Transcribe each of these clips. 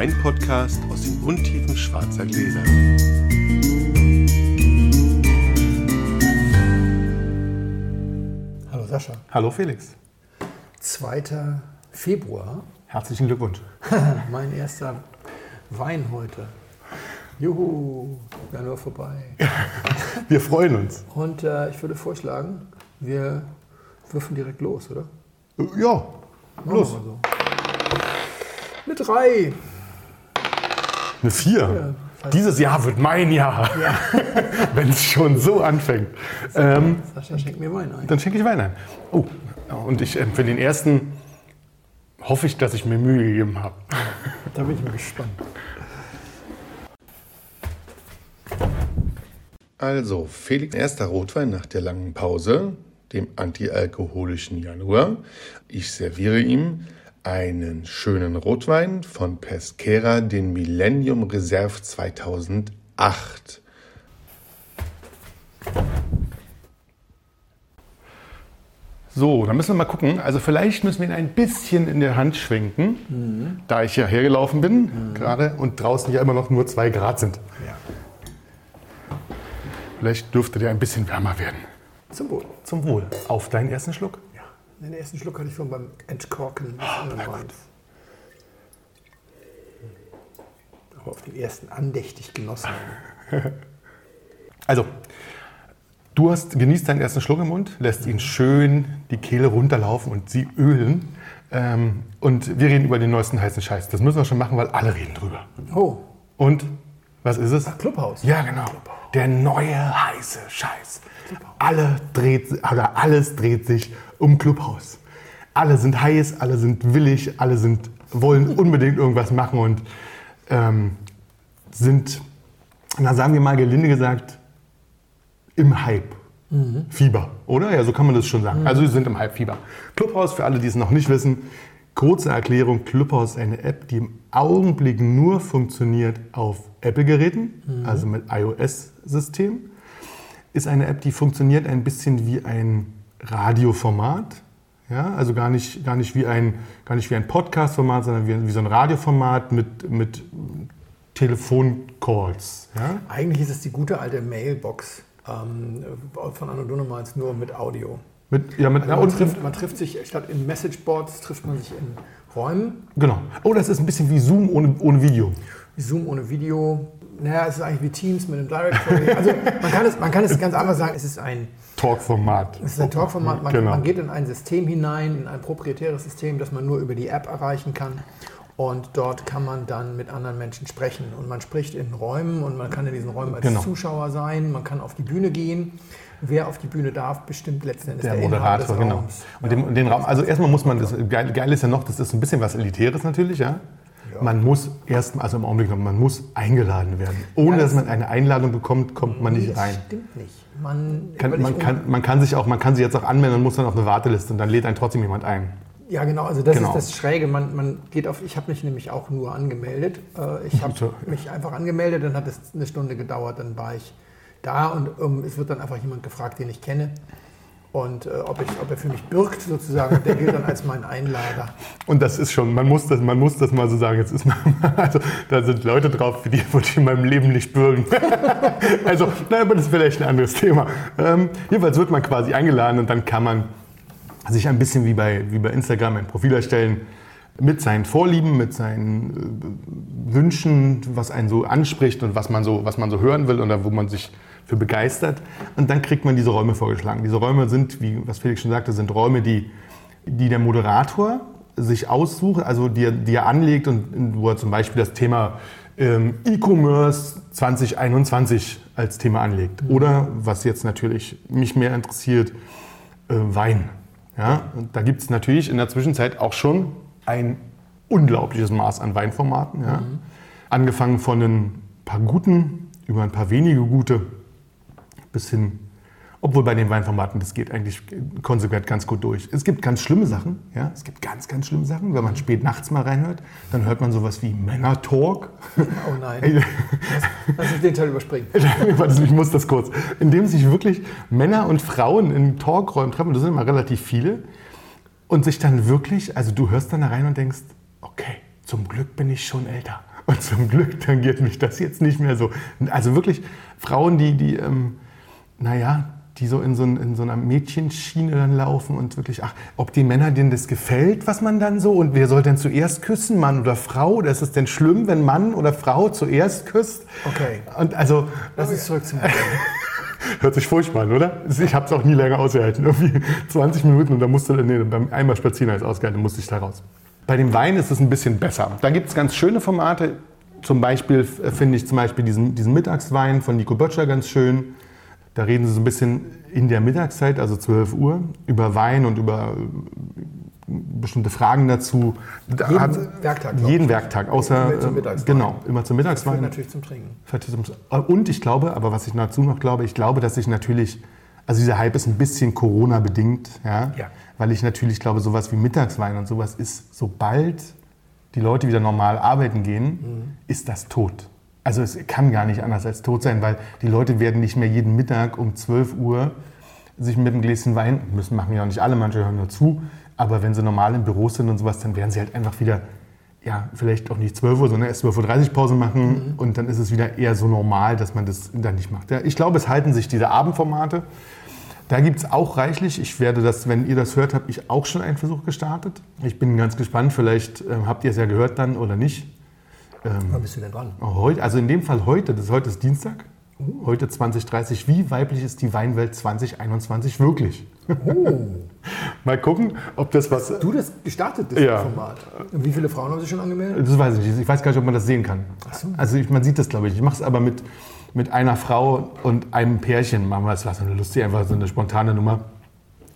Weinpodcast aus den Untiefen schwarzer Gläser. Hallo Sascha. Hallo Felix. 2. Februar. Herzlichen Glückwunsch. mein erster Wein heute. Juhu, wir vorbei. Wir freuen uns. Und äh, ich würde vorschlagen, wir würfen direkt los, oder? Ja, Machen los. wir mal so. Eine 3. Eine Vier. Dieses Jahr wird mein Jahr. Wenn es schon so anfängt. Ähm, Sascha schenkt mir Wein ein. dann schenke ich Wein ein. Oh, und ich, äh, für den ersten hoffe ich, dass ich mir Mühe gegeben habe. Da bin ich mal gespannt. Also, Felix erster Rotwein nach der langen Pause, dem antialkoholischen Januar. Ich serviere ihm einen schönen Rotwein von Pesquera, den Millennium Reserve 2008. So, dann müssen wir mal gucken. Also vielleicht müssen wir ihn ein bisschen in der Hand schwenken, da ich ja hergelaufen bin gerade und draußen ja immer noch nur zwei Grad sind. Ja. Vielleicht dürfte der ein bisschen wärmer werden. Zum Wohl. Zum Wohl. Auf deinen ersten Schluck. Den ersten Schluck hatte ich schon beim Entkorken des anderen Weins. Aber auf den ersten andächtig genossen. Also, du hast, genießt deinen ersten Schluck im Mund, lässt ihn schön die Kehle runterlaufen und sie ölen. Ähm, und wir reden über den neuesten heißen Scheiß. Das müssen wir schon machen, weil alle reden drüber. Oh, Und was ist es? Clubhaus. Ja, genau. Der neue heiße Scheiß. Alle dreht, oder alles dreht sich um Clubhaus. Alle sind heiß, alle sind willig, alle sind, wollen unbedingt irgendwas machen und ähm, sind, na sagen wir mal gelinde gesagt, im Hype. Fieber, oder? Ja, so kann man das schon sagen. Also sie sind im Hype-Fieber. Clubhouse, für alle, die es noch nicht wissen, kurze Erklärung, Clubhouse ist eine App, die im Augenblick nur funktioniert auf Apple-Geräten, also mit iOS-System. Ist eine App, die funktioniert ein bisschen wie ein Radioformat. Ja, also gar nicht, gar nicht wie ein, gar nicht wie ein Podcast-Format, sondern wie, wie so ein Radioformat mit, mit Telefoncalls. Ja? Eigentlich ist es die gute alte Mailbox ähm, von Anno Dunnemals nur mit Audio. Mit, ja, mit, Also ja, man, und, trifft, man trifft sich, statt in Messageboards trifft man sich in Räumen. Genau. Oh, das ist ein bisschen wie Zoom ohne, ohne Video. Zoom ohne Video. Naja, es ist eigentlich wie Teams mit einem Directory. Also man kann es, man kann es ganz einfach sagen, es ist ein, Talkformat. es ist ein Talkformat. Man, Genau. man geht in ein System hinein, in ein proprietäres System, das man nur über die App erreichen kann. Und dort kann man dann mit anderen Menschen sprechen. Und man spricht in Räumen und man kann in diesen Räumen als Genau. Zuschauer sein, man kann auf die Bühne gehen. Wer auf die Bühne darf, bestimmt letzten Endes Der der, Moderator, des genau. Und den, den Raum, also erstmal muss man, das geil, geil ist ja noch, das ist ein bisschen was Elitäres natürlich, ja. Man muss erstmal, also im Augenblick noch, man muss eingeladen werden. Ohne Ja, dass das- man eine Einladung bekommt, kommt man nicht Das rein. Stimmt nicht. Man, Kann, man, kann, man, kann sich auch, man kann sich jetzt auch anmelden und muss dann auf eine Warteliste und dann lädt einen trotzdem jemand ein. Ja, genau, also das Genau. ist das Schräge. Man, man geht auf, ich habe mich nämlich auch nur angemeldet. Äh, Ich habe mich einfach angemeldet, dann hat es eine Stunde gedauert, dann war ich da und ähm, es wird dann einfach jemand gefragt, den ich kenne. Und äh, ob, ich, ob er für mich bürgt sozusagen, der gilt dann als mein Einlader. Und das ist schon, man muss das, man muss das mal so sagen. Jetzt ist man, also, da sind Leute drauf, für die würde ich in meinem Leben nicht bürgen. also, naja, aber das ist vielleicht ein anderes Thema. Ähm, jedenfalls wird man quasi eingeladen und dann kann man sich ein bisschen wie bei, wie bei Instagram ein Profil erstellen mit seinen Vorlieben, mit seinen äh, Wünschen, was einen so anspricht und was man so, was man so hören will oder wo man sich für begeistert. Und dann kriegt man diese Räume vorgeschlagen. Diese Räume sind, wie was Felix schon sagte, sind Räume, die, die der Moderator sich aussucht, also die, er- die er anlegt und wo er zum Beispiel das Thema ähm, E-Commerce 2021 als Thema anlegt. Oder, was jetzt natürlich mich mehr interessiert, äh, Wein. Ja? Da gibt es natürlich in der Zwischenzeit auch schon ein unglaubliches Maß an Weinformaten. Ja? Angefangen von ein paar guten, über ein paar wenige gute, bis hin, obwohl bei den Weinformaten, das geht eigentlich konsequent ganz gut durch. Es gibt ganz schlimme Sachen, ja? es gibt ganz, ganz schlimme Sachen. Wenn man spät nachts mal reinhört, dann hört man sowas wie Männer-Talk. Oh nein, lass uns den Teil überspringen. Ich muss das kurz. Indem sich wirklich Männer und Frauen in Talkräumen treffen, das sind immer relativ viele, und sich dann wirklich, also du hörst dann da rein und denkst, okay, zum Glück bin ich schon älter. Und zum Glück tangiert mich das jetzt nicht mehr so. Also wirklich Frauen, die, die ähm, naja, die so in so, in so einer Mädchenschiene dann laufen und wirklich, ach, ob den Männern denen das gefällt, was man dann so und wer soll denn zuerst küssen, Mann oder Frau? Oder ist es denn schlimm, wenn Mann oder Frau zuerst küsst? Okay. Und also, Lass uns zurück zum hört sich furchtbar an, oder? Ich habe es auch nie länger ausgehalten. Irgendwie 20 Minuten und dann musste, nee, beim einmal spazieren als ausgehalten, musste ich da raus. Bei dem Wein ist es ein bisschen besser. Da gibt es ganz schöne Formate. Zum Beispiel finde ich zum Beispiel diesen, diesen Mittagswein von Nico Böttcher ganz schön. Da reden sie so ein bisschen in der Mittagszeit, also 12 Uhr, über Wein und über äh, bestimmte Fragen dazu. Da Jeden hat- Werktag, Jeden ich. Werktag, außer Immer zum äh, Mittagswein. genau, immer zum Mittagswein. natürlich zum Trinken. Und ich glaube, aber was ich dazu noch glaube, ich glaube, dass ich natürlich, also dieser Hype ist ein bisschen Corona-bedingt, ja? Ja. weil ich natürlich glaube, sowas wie Mittagswein und sowas ist, sobald die Leute wieder normal arbeiten gehen, ist das tot. Also es kann gar nicht anders als tot sein, weil die Leute werden nicht mehr jeden Mittag um 12 Uhr sich mit einem Gläschen Wein, müssen machen ja auch nicht alle, manche hören nur zu, aber wenn sie normal im Büro sind und sowas, dann werden sie halt einfach wieder, ja, vielleicht auch nicht 12 Uhr, sondern erst 12.30 Uhr Pause machen und dann ist es wieder eher so normal, dass man das dann nicht macht. Ja, ich glaube, es halten sich diese Abendformate. Da gibt es auch reichlich. Ich werde das, wenn ihr das hört, habe ich auch schon einen Versuch gestartet. Ich bin ganz gespannt, vielleicht ähm, habt ihr es ja gehört dann oder nicht. Wann bist du denn dran? Heute, also in dem Fall heute, das ist heute ist Dienstag, heute 2030. Wie weiblich ist die Weinwelt 2021 wirklich? Mal gucken, ob das was. Du das gestartet, das Ja. Format. Und wie viele Frauen haben sich schon angemeldet? Das weiß ich nicht. Ich weiß gar nicht, ob man das sehen kann. Also ich, man sieht das, glaube ich. Ich mache es aber mit, mit einer Frau und einem Pärchen. Machen wir es. war so eine lustige, einfach so eine spontane Nummer,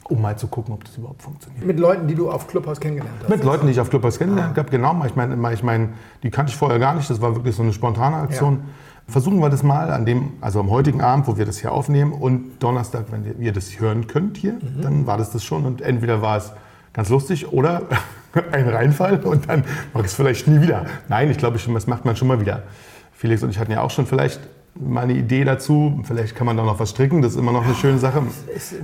um mal zu gucken, ob das überhaupt funktioniert. Mit Leuten, die du auf Clubhouse kennengelernt hast. Mit Leuten, die ich auf Clubhouse kennengelernt habe, genau. Ich meine, ich meine, die kannte ich vorher gar nicht. Das war wirklich so eine spontane Aktion. Versuchen wir das mal an dem, also am heutigen Abend, wo wir das hier aufnehmen und Donnerstag, wenn ihr- das hören könnt hier, dann war das das schon und entweder war es ganz lustig oder ein Reinfall und dann mache ich es vielleicht nie wieder. Nein, ich glaube, das macht man schon mal wieder. Felix und ich hatten ja auch schon vielleicht mal eine Idee dazu. Vielleicht kann man da noch was stricken. Das ist immer noch eine schöne Sache.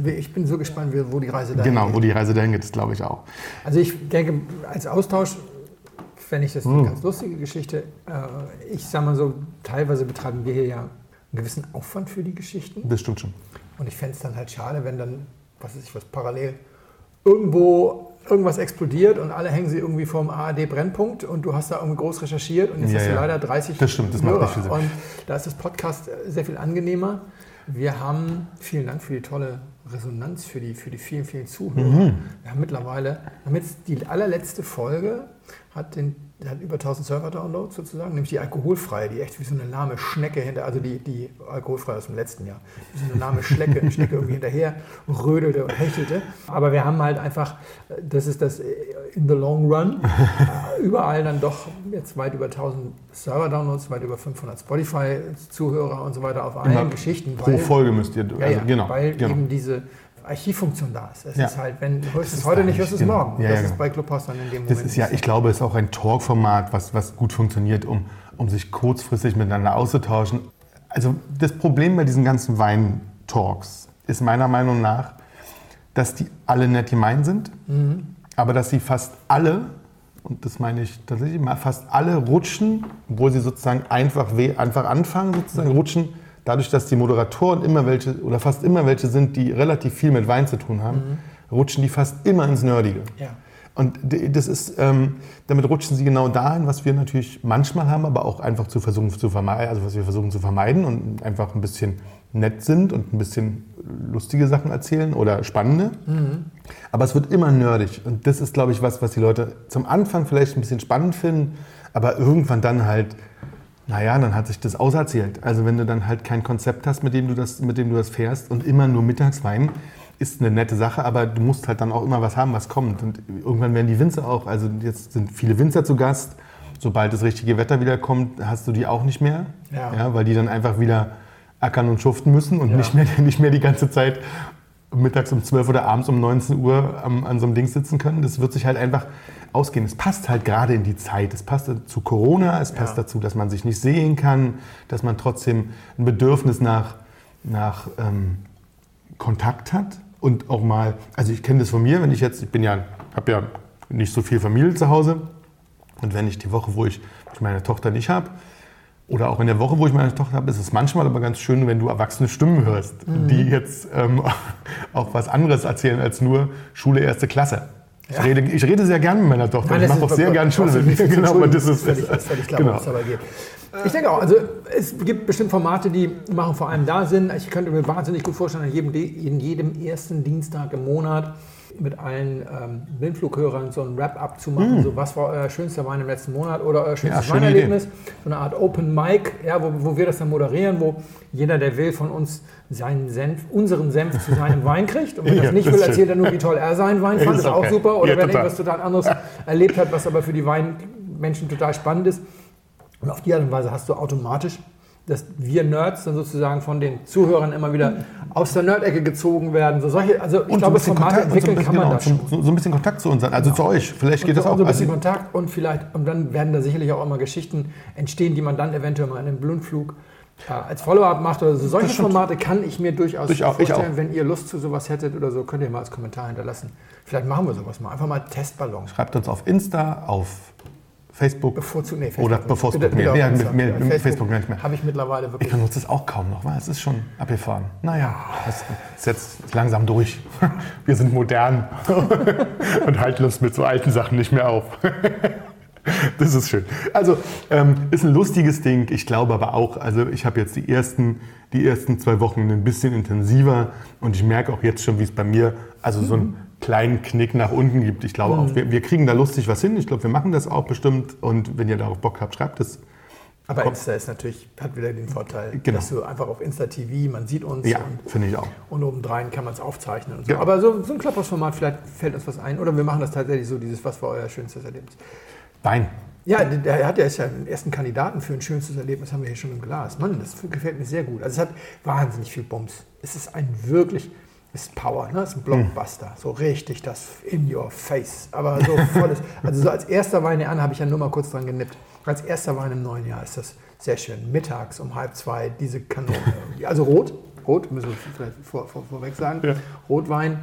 Ich bin so gespannt, wo die Reise dahin Genau, geht. wo die Reise dahin geht, das glaube ich auch. Also ich denke, als Austausch fände ich das Hm. eine ganz lustige Geschichte. Äh, Ich sage mal so, teilweise betreiben wir hier ja einen gewissen Aufwand für die Geschichten. Das stimmt schon. Und ich fände es dann halt schade, wenn dann, was weiß ich, was parallel irgendwo irgendwas explodiert und alle hängen sie irgendwie vorm ARD-Brennpunkt und du hast da irgendwie groß recherchiert und jetzt Ja, hast du ja. leider 30 Das stimmt, das macht Hörer. nicht viel Sinn. Und da ist das Podcast sehr viel angenehmer. Wir haben, vielen Dank für die tolle Resonanz, für die, für die vielen, vielen Zuhörer. Mhm. Wir haben mittlerweile, jetzt die allerletzte Folge, hat, den, hat über 1000 Server-Downloads sozusagen, nämlich die alkoholfreie, die echt wie so eine lahme Schnecke hinter, also die, die alkoholfreie aus dem letzten Jahr, wie so eine lahme Schnecke, Schnecke irgendwie hinterher rödelte und hechelte. Aber wir haben halt einfach, das ist das in the long run, äh, überall dann doch jetzt weit über 1000 Server-Downloads, weit über 500 Spotify-Zuhörer und so weiter auf allen Immer Geschichten. Pro Folge müsst ihr. Ja, also, ja, genau, weil genau. eben diese Archivfunktion da ist. Es Ja. ist halt, wenn ist heute nicht, es genau. morgen. Ja, das ja, ist genau. bei Clubhouse dann in dem Das Moment. ist ja, ich glaube, es ist auch ein Talk-Format, was, was gut funktioniert, um, um sich kurzfristig miteinander auszutauschen. Also das Problem bei diesen ganzen Wein-Talks ist meiner Meinung nach, dass die alle nett gemeint sind, aber dass sie fast alle, und das meine ich tatsächlich mal, fast alle rutschen, obwohl sie sozusagen einfach, weh- einfach anfangen, sozusagen rutschen, dadurch, dass die Moderatoren immer welche oder fast immer welche sind, die relativ viel mit Wein zu tun haben, rutschen die fast immer ins Nerdige. Ja. Und das ist, ähm, damit rutschen sie genau dahin, was wir natürlich manchmal haben, aber auch einfach zu versuchen zu vermeiden, also was wir versuchen zu vermeiden und einfach ein bisschen nett sind und ein bisschen lustige Sachen erzählen oder spannende. Aber es wird immer nerdig. Und das ist, glaube ich, was, was die Leute zum Anfang vielleicht ein bisschen spannend finden, aber irgendwann dann halt, naja, dann hat sich das auserzählt. Also wenn du dann halt kein Konzept hast, mit dem du das, mit dem du das fährst und immer nur Mittagswein, ist eine nette Sache, aber du musst halt dann auch immer was haben, was kommt. Und irgendwann werden die Winzer auch, also jetzt sind viele Winzer zu Gast. Sobald das richtige Wetter wieder kommt, hast du die auch nicht mehr. Ja. weil die dann einfach wieder ackern und schuften müssen und Ja. nicht, mehr, nicht mehr die ganze Zeit mittags um 12 oder abends um 19 Uhr am, an so einem Ding sitzen können. Das wird sich halt einfach ausgehen. Es passt halt gerade in die Zeit. Es passt zu Corona, es passt Ja. dazu, dass man sich nicht sehen kann, dass man trotzdem ein Bedürfnis nach, nach ähm, Kontakt hat und auch mal, also ich kenne das von mir, wenn ich jetzt, ich bin ja, habe ja nicht so viel Familie zu Hause, Und wenn ich die Woche, wo ich meine Tochter nicht habe, oder auch in der Woche, wo ich meine Tochter habe, ist es manchmal aber ganz schön, wenn du erwachsene Stimmen hörst, mhm. die jetzt ähm, auch was anderes erzählen als nur Schule erste Klasse. Ich, ja. rede, ich rede sehr gerne mit meiner Tochter. Nein, ich mache auch sehr gerne Schule mit ihr. Genau, aber das ist völlig, völlig klar, genau. dabei geht. Ich denke auch, also es gibt bestimmt Formate, die machen vor allem da Sinn. Ich könnte mir wahnsinnig gut vorstellen, in jedem, in jedem ersten Dienstag im Monat mit allen ähm, Blindflughörern so ein Wrap-up zu machen. Mm. So, was war euer schönster Wein im letzten Monat oder euer schönstes ja, Weinerlebnis? So eine Art Open Mic, ja, wo, wo wir das dann moderieren, wo jeder, der will, von uns seinen Senf, unseren Senf zu seinem Wein kriegt. Und wenn er das nicht will, erzählt er nur, wie toll er seinen Wein fand. Ist, ist auch super. Oder ja, wenn er irgendwas total anderes erlebt hat, was aber für die Weinmenschen total spannend ist. Und auf die Art und Weise hast du automatisch dass wir Nerds dann sozusagen von den Zuhörern immer wieder aus der Nerd-Ecke gezogen werden. So solche, also ich und glaube, so Formate Kontakt, entwickeln so kann man genau, da schon. So, so, ein bisschen Kontakt zu uns, also genau. zu euch. Vielleicht geht und das auch. So ein bisschen also, Kontakt und vielleicht, und dann werden da sicherlich auch immer Geschichten entstehen, die man dann eventuell mal in einem Blindflug äh, als Follow-up macht oder so. Solche Formate kann ich mir durchaus ich auch, vorstellen. Wenn ihr Lust zu sowas hättet oder so, könnt ihr mal als Kommentar hinterlassen. Vielleicht machen wir sowas mal. Einfach mal Testballon. Schreibt uns auf Insta, auf Facebook. Bevorzugt, nee, Facebook. Oder bevorzugt mehr. Nee, mit, mehr, Facebook, Facebook nicht mehr. Habe ich mittlerweile wirklich. Ich benutze es auch kaum noch, weil es ist schon abgefahren. Naja, es ist jetzt langsam durch. Wir sind modern und halten uns mit so alten Sachen nicht mehr auf. Das ist schön. Also ähm, ist ein lustiges Ding. Ich glaube aber auch, also ich habe jetzt die ersten, die ersten zwei Wochen ein bisschen intensiver und ich merke auch jetzt schon, wie es bei mir, also so ein kleinen Knick nach unten gibt. Ich glaube mhm. auch, wir, wir, kriegen da lustig was hin. Ich glaube, wir machen das auch bestimmt. Und wenn ihr darauf Bock habt, schreibt es. Aber Insta ist natürlich, hat wieder den Vorteil, genau. dass du einfach auf Insta TV, man sieht uns. Ja, finde ich auch. Und obendrein kann man es aufzeichnen und so. Genau. Aber so, so ein Klapphausformat, vielleicht fällt uns was ein. Oder wir machen das tatsächlich so, dieses, was war euer schönstes Erlebnis? Wein. Ja, der hat ja den ersten Kandidaten für ein schönstes Erlebnis, haben wir hier schon im Glas. Mann, das gefällt mir sehr gut. Also es hat wahnsinnig viel Bums. Es ist ein wirklich ist Power, ne? ist ein Blockbuster. Mhm. So richtig das in your face. Aber so volles. also so als erster Wein an habe ich ja nur mal kurz dran genippt. Als erster Wein im neuen Jahr ist das sehr schön. Mittags um halb zwei diese Kanone. Also rot, rot, müssen wir vielleicht vor, vor, vorweg sagen. Ja. Rotwein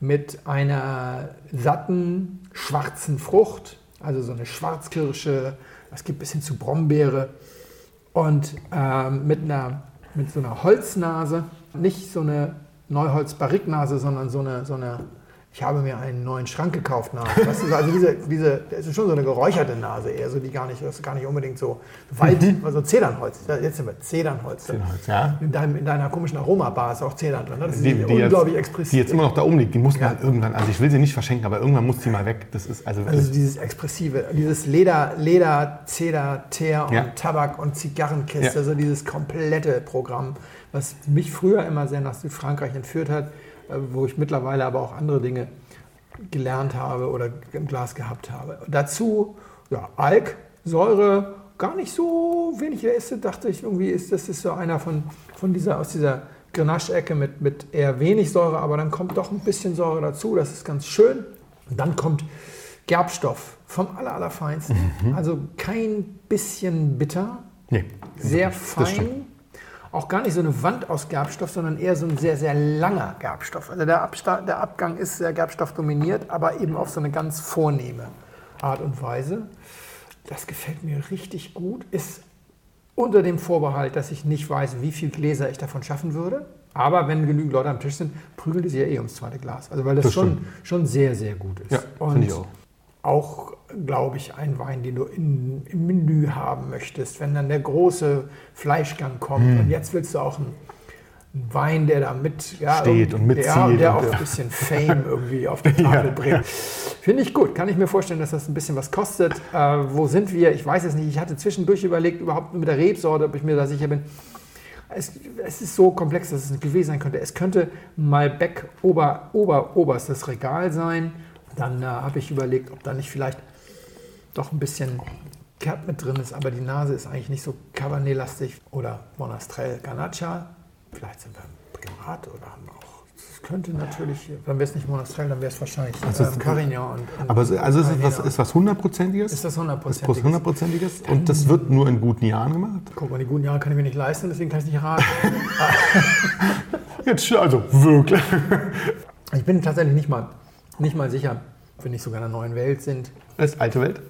mit einer satten, schwarzen Frucht. Also so eine Schwarzkirsche. Es gibt bis hin zu Brombeere. Und ähm, mit, einer, mit so einer Holznase. Nicht so eine Neuholz-Barriknase, sondern so eine, so eine, ich habe mir einen neuen Schrank gekauft Nase. Weißt du, also diese, diese, das ist schon so eine geräucherte Nase eher, so die gar nicht, das ist gar nicht unbedingt so Wald, mhm. also Zedernholz. Jetzt sind wir Zedernholz. Zedernholz, ja. In, deinem, in deiner komischen Aromabar ist auch Zedern drin. Ne? Das ist die, die unglaublich jetzt, expressiv. Die jetzt immer noch da oben liegt, die muss ja. man irgendwann, also ich will sie nicht verschenken, aber irgendwann muss die mal weg. Das ist also, also dieses expressive, dieses Leder, Leder, Zeder, Teer und ja. Tabak und Zigarrenkiste, ja. also dieses komplette Programm was mich früher immer sehr nach Südfrankreich entführt hat, wo ich mittlerweile aber auch andere Dinge gelernt habe oder im Glas gehabt habe. Dazu ja, Alk, Säure, gar nicht so wenig Äste, dachte ich irgendwie, ist das ist so einer von, von dieser, aus dieser Grenache-Ecke mit, mit eher wenig Säure, aber dann kommt doch ein bisschen Säure dazu, das ist ganz schön. Und dann kommt Gerbstoff vom aller, allerfeinsten. Mhm. Also kein bisschen bitter, nee, sehr fein, auch gar nicht so eine Wand aus Gerbstoff, sondern eher so ein sehr, sehr langer Gerbstoff. Also der, Absta der Abgang ist sehr Gerbstoff dominiert, aber eben auf so eine ganz vornehme Art und Weise. Das gefällt mir richtig gut. Ist unter dem Vorbehalt, dass ich nicht weiß, wie viele Gläser ich davon schaffen würde. Aber wenn genügend Leute am Tisch sind, prügelt es ja eh ums zweite Glas. Also weil das, das schon, schon sehr, sehr gut ist. Ja, finde ich auch auch, glaube ich, ein Wein, den du in, im Menü haben möchtest, wenn dann der große Fleischgang kommt. Mm. Und jetzt willst du auch einen, einen Wein, der da mit ja, steht und mitzieht. Der, der auch ein bisschen Fame irgendwie auf die Tafel ja. bringt. Finde ich gut. Kann ich mir vorstellen, dass das ein bisschen was kostet. Äh, wo sind wir? Ich weiß es nicht. Ich hatte zwischendurch überlegt, überhaupt mit der Rebsorte, ob ich mir da sicher bin. Es, es, ist so komplex, dass es nicht gewesen sein könnte. Es könnte Malbec Ober, Ober, oberstes Regal sein dann äh, habe ich überlegt, ob da nicht vielleicht doch ein bisschen Kerb mit drin ist, aber die Nase ist eigentlich nicht so Cabernet-lastig oder Monastrell Ganacha. Vielleicht sind wir Primat oder haben auch. Es könnte natürlich, wenn wir es nicht Monastrell, dann wäre es wahrscheinlich also ähm, Carignan. Und, und aber also ist es was, ist was hundertprozentiges? Ist das hundertprozentiges? hundertprozentiges? Und das wird nur in guten Jahren gemacht? Guck mal, die guten Jahre kann ich mir nicht leisten, deswegen kann ich nicht raten. Jetzt, also wirklich. Ich bin tatsächlich nicht mal nicht mal sicher, ob wir nicht sogar in der neuen Welt sind. Das ist alte Welt?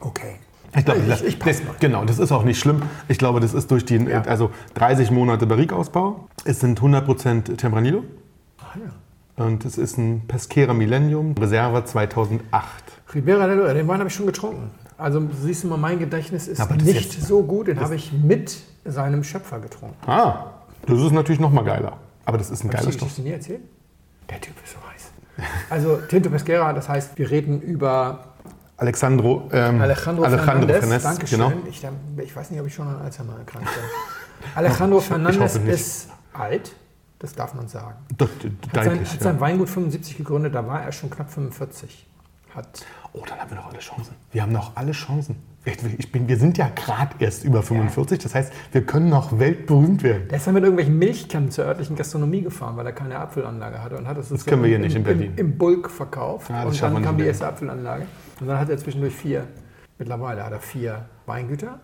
Okay. Ich glaube, Ich- das, ich das, genau, das ist auch nicht schlimm. Ich glaube, das ist durch die Ja. also 30 Monate Barrique-Ausbau. Es sind 100% Tempranillo Ah, ja. und es ist ein Pesquera Millennium Reserva 2008. Ribera del den Wein habe ich schon getrunken. Also siehst du mal, mein Gedächtnis ist nicht jetzt- so gut. Den habe ich mit seinem Schöpfer getrunken. Ah, das ist natürlich noch mal geiler. Aber das ist ein ich geiler die Stoff. Geschichte nie erzählt? Der Typ ist so heiß. Also Tinto Pesquera, das heißt, wir reden über Alexandro, ähm, Alejandro, Fernandez. Fernandez, Dankeschön. genau. Ich, ich weiß nicht, ob ich schon an Alzheimer erkrankt bin. Alejandro Fernandez ist alt, das darf man sagen. Doch, Hat sein, deutlich. hat ja. sein Weingut 75 gegründet, da war er schon knapp 45. Hat Oh, dann haben wir noch alle Chancen. Wir haben noch alle Chancen. Ich, bin, wir sind ja gerade erst über 45, das heißt, wir können noch weltberühmt werden. Der ist dann mit irgendwelchen Milchkannen zur örtlichen Gastronomie gefahren, weil er keine Apfelanlage hatte und hat das, können wir hier nicht in Berlin. Im, im Bulk verkauft Ja, das und dann kam die erste Apfelanlage und dann hat er zwischendurch vier. Mittlerweile hat er vier Weingüter.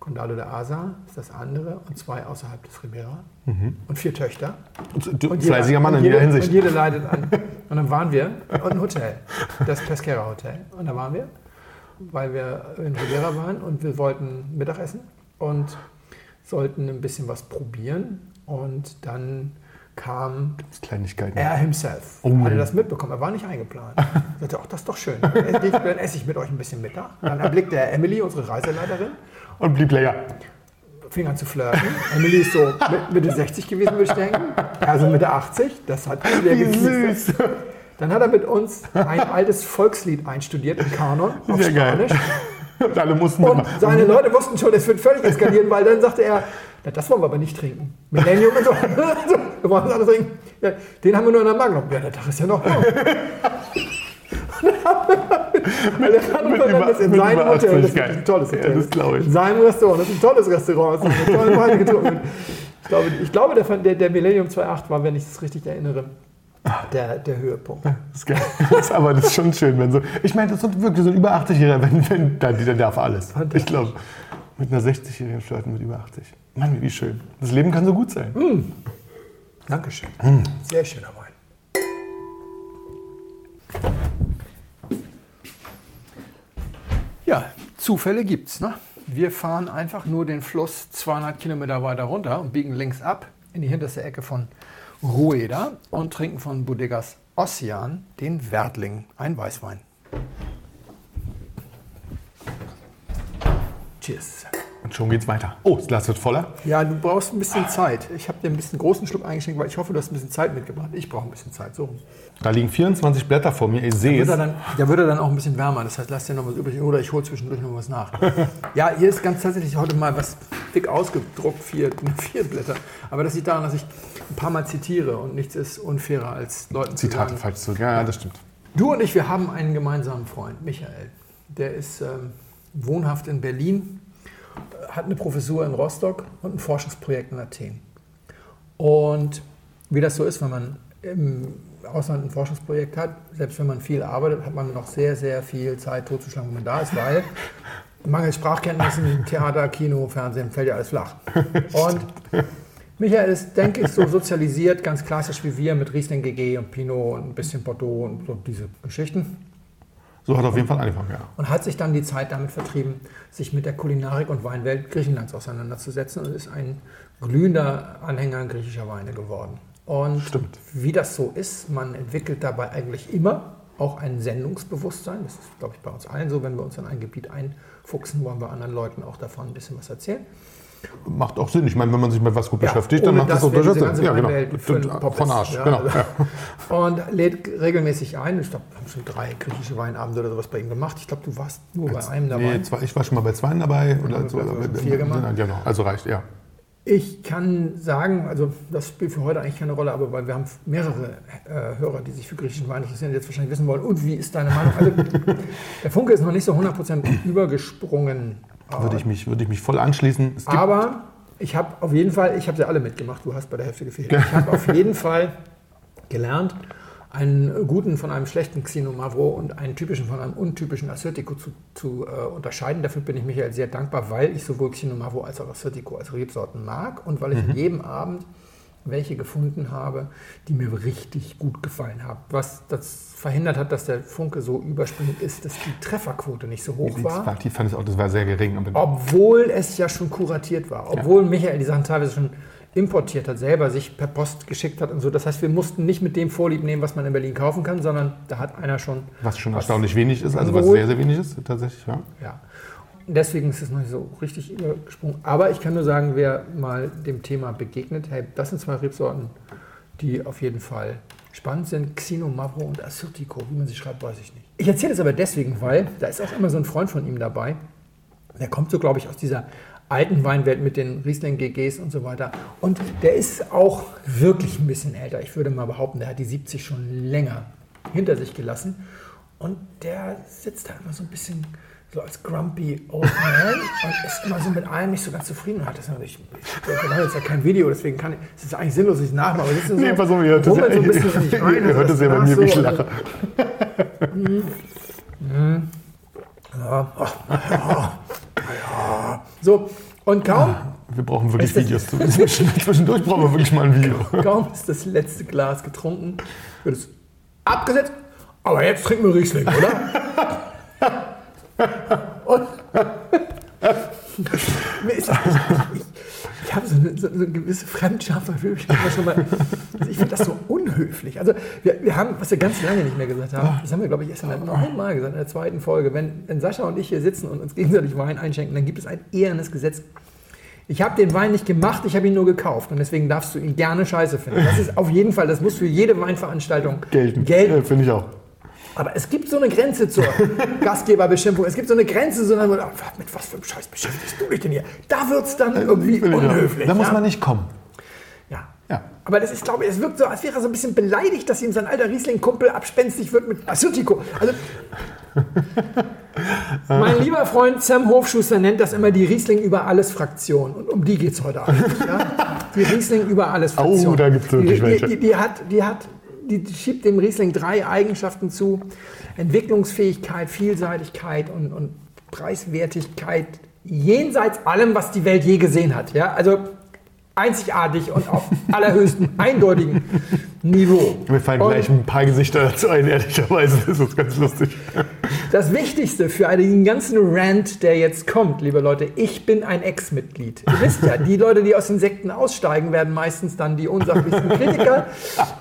Condado de Asa ist das andere und zwei außerhalb des Ribera und vier Töchter. Und du, Und jeder- fleißiger Mann in jede, jeder Hinsicht. Und jede leidet an. Und dann waren wir und ein Hotel, das Pesquera Hotel. Und da waren wir, weil wir in Ribera waren und wir wollten Mittagessen und sollten ein bisschen was probieren. Und dann kam Kleinigkeiten. er himself. Oh. Hatte das mitbekommen. Er war nicht eingeplant. Er sagte, ach, das ist doch schön. Dann esse ich- mit euch ein bisschen Mittag. Dann erblickte er Emily, unsere Reiseleiterin, Und blieb länger. fing an zu flirten. Emily ist so mit- Mitte 60 gewesen, würde ich denken. Also Mitte 80. Das hat sehr Wie süß. Dann hat er mit uns ein altes Volkslied einstudiert im Kanon auf Sehr geil. Spanisch. Und alle mussten Und seine Leute wussten schon, es wird völlig eskalieren, weil dann sagte er, na, das wollen wir aber nicht trinken. Millennium und so. wir wollen das alles trinken. Ja, den haben wir nur in der Magnum. Ja, der Tag ist ja noch. Alejandro mit Fernandes in über- mit seinem über Hotel. 80, Das ist geil. ein tolles Ja, Hotel. das glaube ich. In seinem Restaurant. Das ist ein tolles Restaurant. Das ist eine tolle Weine getrunken. Ich glaube, ich glaube der, der, der Millennium 2.8 war, wenn ich das richtig erinnere, der, der Höhepunkt. Das ist geil. Das ist, aber das ist schon schön, wenn so. Ich meine, das sind wirklich so ein über 80-Jähriger, wenn, wenn der, der darf alles. Ich glaube, mit einer 60-Jährigen flirten mit über 80. Mann, wie schön. Das Leben kann so gut sein. Dankeschön. Hm. Sehr schöner Wein. Ja, Zufälle gibt's. Ne? Wir fahren einfach nur den Fluss 200 Kilometer weiter runter und biegen links ab in die hinterste Ecke von Rueda und trinken von Bodegas Ossian den Wertling, ein Weißwein. Cheers. Und schon geht's weiter. Oh, das Glas wird voller. Ja, du brauchst ein bisschen Zeit. Ich habe dir ein bisschen großen Schluck eingeschenkt, weil ich hoffe, du hast ein bisschen Zeit mitgebracht. Ich brauche ein bisschen Zeit. So. Da liegen 24 Blätter vor mir. Ich sehe es. da wird er dann auch ein bisschen wärmer. Das heißt, lass dir noch was übrig oder ich hole zwischendurch noch was nach. Ja, hier ist ganz tatsächlich heute mal was dick ausgedruckt, vier, vier Blätter. Aber das liegt daran, dass ich ein paar Mal zitiere und nichts ist unfairer als Leuten zu Zitate sagen. falsch zurück. Ja, ja, das stimmt. Du und ich, wir haben einen gemeinsamen Freund, Michael. Der ist ähm, wohnhaft in Berlin, hat eine Professur in Rostock und ein Forschungsprojekt in Athen. Und wie das so ist, wenn man im Ausland ein Forschungsprojekt hat, selbst wenn man viel arbeitet, hat man noch sehr, sehr viel Zeit totzuschlagen, wenn man da ist, weil mangels Sprachkenntnissen, Theater, Kino, Fernsehen, fällt ja alles flach. Und Michael ist, denke ich, so sozialisiert, ganz klassisch wie wir, mit Riesling GG und Pinot und ein bisschen Bordeaux und so diese Geschichten. So hat er auf jeden Fall angefangen, ja. Und hat sich dann die Zeit damit vertrieben, sich mit der Kulinarik und Weinwelt Griechenlands auseinanderzusetzen und ist ein glühender Anhänger griechischer Weine geworden. Und Stimmt. wie das so ist, man entwickelt dabei eigentlich immer auch ein Sendungsbewusstsein. Das ist, glaube ich, bei uns allen so. Wenn wir uns in ein Gebiet einfuchsen, wollen wir anderen Leuten auch davon ein bisschen was erzählen. Macht auch Sinn. Ich meine, wenn man sich mit was gut Ja, beschäftigt, dann macht das das auch durchaus Sinn. Ja, genau. Von. Arsch, Ja, genau. Ja. Und lädt regelmäßig ein. Ich glaube, wir haben schon drei griechische Weinabende oder sowas bei ihm gemacht. Ich glaube, du warst nur bei einem dabei. Nee, zwei, ich war schon mal bei zweien dabei. Oder Ja, so, vier gemacht. Nein, Genau, also reicht, ja. Ich kann sagen, also das spielt für heute eigentlich keine Rolle, aber weil wir haben mehrere äh, Hörer, die sich für griechischen Wein interessieren, die jetzt wahrscheinlich wissen wollen, und wie ist deine Meinung? Also, der Funke ist noch nicht so 100% übergesprungen. Würde ich mich, würde ich mich voll anschließen. Aber ich habe auf jeden Fall, ich habe sie alle mitgemacht, du hast bei der Hälfte gefehlt. Ich habe auf jeden Fall gelernt, einen guten von einem schlechten Xinomavro und einen typischen von einem untypischen Assyrtiko zu, zu äh, unterscheiden. Dafür bin ich Michael sehr dankbar, weil ich sowohl Xinomavro als auch Assyrtiko als Rebsorten mag und weil ich Mhm. jeden Abend welche gefunden habe, die mir richtig gut gefallen haben. Was das verhindert hat, dass der Funke so überspringend ist, dass die Trefferquote nicht so hoch war. Die fand ich auch, das war sehr gering. Obwohl es ja schon kuratiert war. Obwohl ja. Michael die Sachen teilweise schon importiert hat, selber sich per Post geschickt hat und so. Das heißt, wir mussten nicht mit dem Vorlieb nehmen, was man in Berlin kaufen kann, sondern da hat einer schon. Was schon was erstaunlich wenig ist, also was sehr, sehr wenig ist, tatsächlich, ja. Ja. Deswegen ist es noch nicht so richtig übergesprungen. Aber ich kann nur sagen, wer mal dem Thema begegnet, hey, das sind zwei Rebsorten, die auf jeden Fall spannend sind. Xino Mavro und Assyrtiko. Wie man sie schreibt, weiß ich nicht. Ich erzähle es aber deswegen, weil da ist auch immer so ein Freund von ihm dabei. Der kommt so, glaube ich, aus dieser alten Weinwelt mit den Riesling GGs und so weiter. Und der ist auch wirklich ein bisschen älter. Ich würde mal behaupten, der hat die 70 schon länger hinter sich gelassen. Und der sitzt da immer so ein bisschen so als grumpy old man und ist immer so mit allem nicht so ganz zufrieden. Hat das natürlich, ich mache jetzt ja kein Video, deswegen kann ich, es ist eigentlich sinnlos, ich nachmache. Aber so, nee, pass auf, ihr hört es ja, so bisschen nicht rein. Ihr hört es ja bei mir, wie ich lache. So, und kaum. Ah, wir brauchen wirklich Videos zu. Zwischendurch brauchen wir wirklich mal ein Video. Kaum ist das letzte Glas getrunken, wird es abgesetzt. Aber jetzt trinken wir Riesling, oder? Und ich, ich habe so eine, so eine, gewisse Fremdscham verfügt. Ich, ich finde das so unhöflich. Also wir, wir, haben, was wir ganz lange nicht mehr gesagt haben, das haben wir, glaube ich, erst noch einmal gesagt in der zweiten Folge. Wenn, wenn Sascha und ich hier sitzen und uns gegenseitig Wein einschenken, dann gibt es ein ehrenes Gesetz. Ich habe den Wein nicht gemacht, ich habe ihn nur gekauft und deswegen darfst du ihn gerne scheiße finden. Das ist auf jeden Fall, das muss für jede Weinveranstaltung gelten. gelten. Ja, Finde ich auch. Aber es gibt so eine Grenze zur Gastgeberbeschimpfung. Es gibt so eine Grenze, so eine, mit was für einem Scheiß beschäftigst du dich denn hier? Da wird es dann irgendwie unhöflich. Da muss man nicht kommen. Ja. ja. Aber das ist, glaube ich, es wirkt so, als wäre er so ein bisschen beleidigt, dass ihm sein alter Riesling-Kumpel abspenstig wird mit Assyrtiko. Also, mein lieber Freund Sam Hofschuster nennt das immer die Riesling über alles Fraktion. Und um die geht es heute eigentlich. Ja? Die Riesling über alles Fraktion. Oh, da gibt es wirklich die, die, die, die, hat, die hat die schiebt dem Riesling drei Eigenschaften zu. Entwicklungsfähigkeit, Vielseitigkeit und, und Preiswertigkeit jenseits allem, was die Welt je gesehen hat. Ja? Also einzigartig und auf allerhöchstem eindeutigen Niveau. Mir fallen und gleich ein paar Gesichter dazu ein, ehrlicherweise. Das ist ganz lustig. Das Wichtigste für den ganzen Rant, der jetzt kommt, liebe Leute, ich bin ein Ex-Mitglied. Ihr wisst ja, die Leute, die aus den Sekten aussteigen, werden meistens dann die unsachlichsten Kritiker.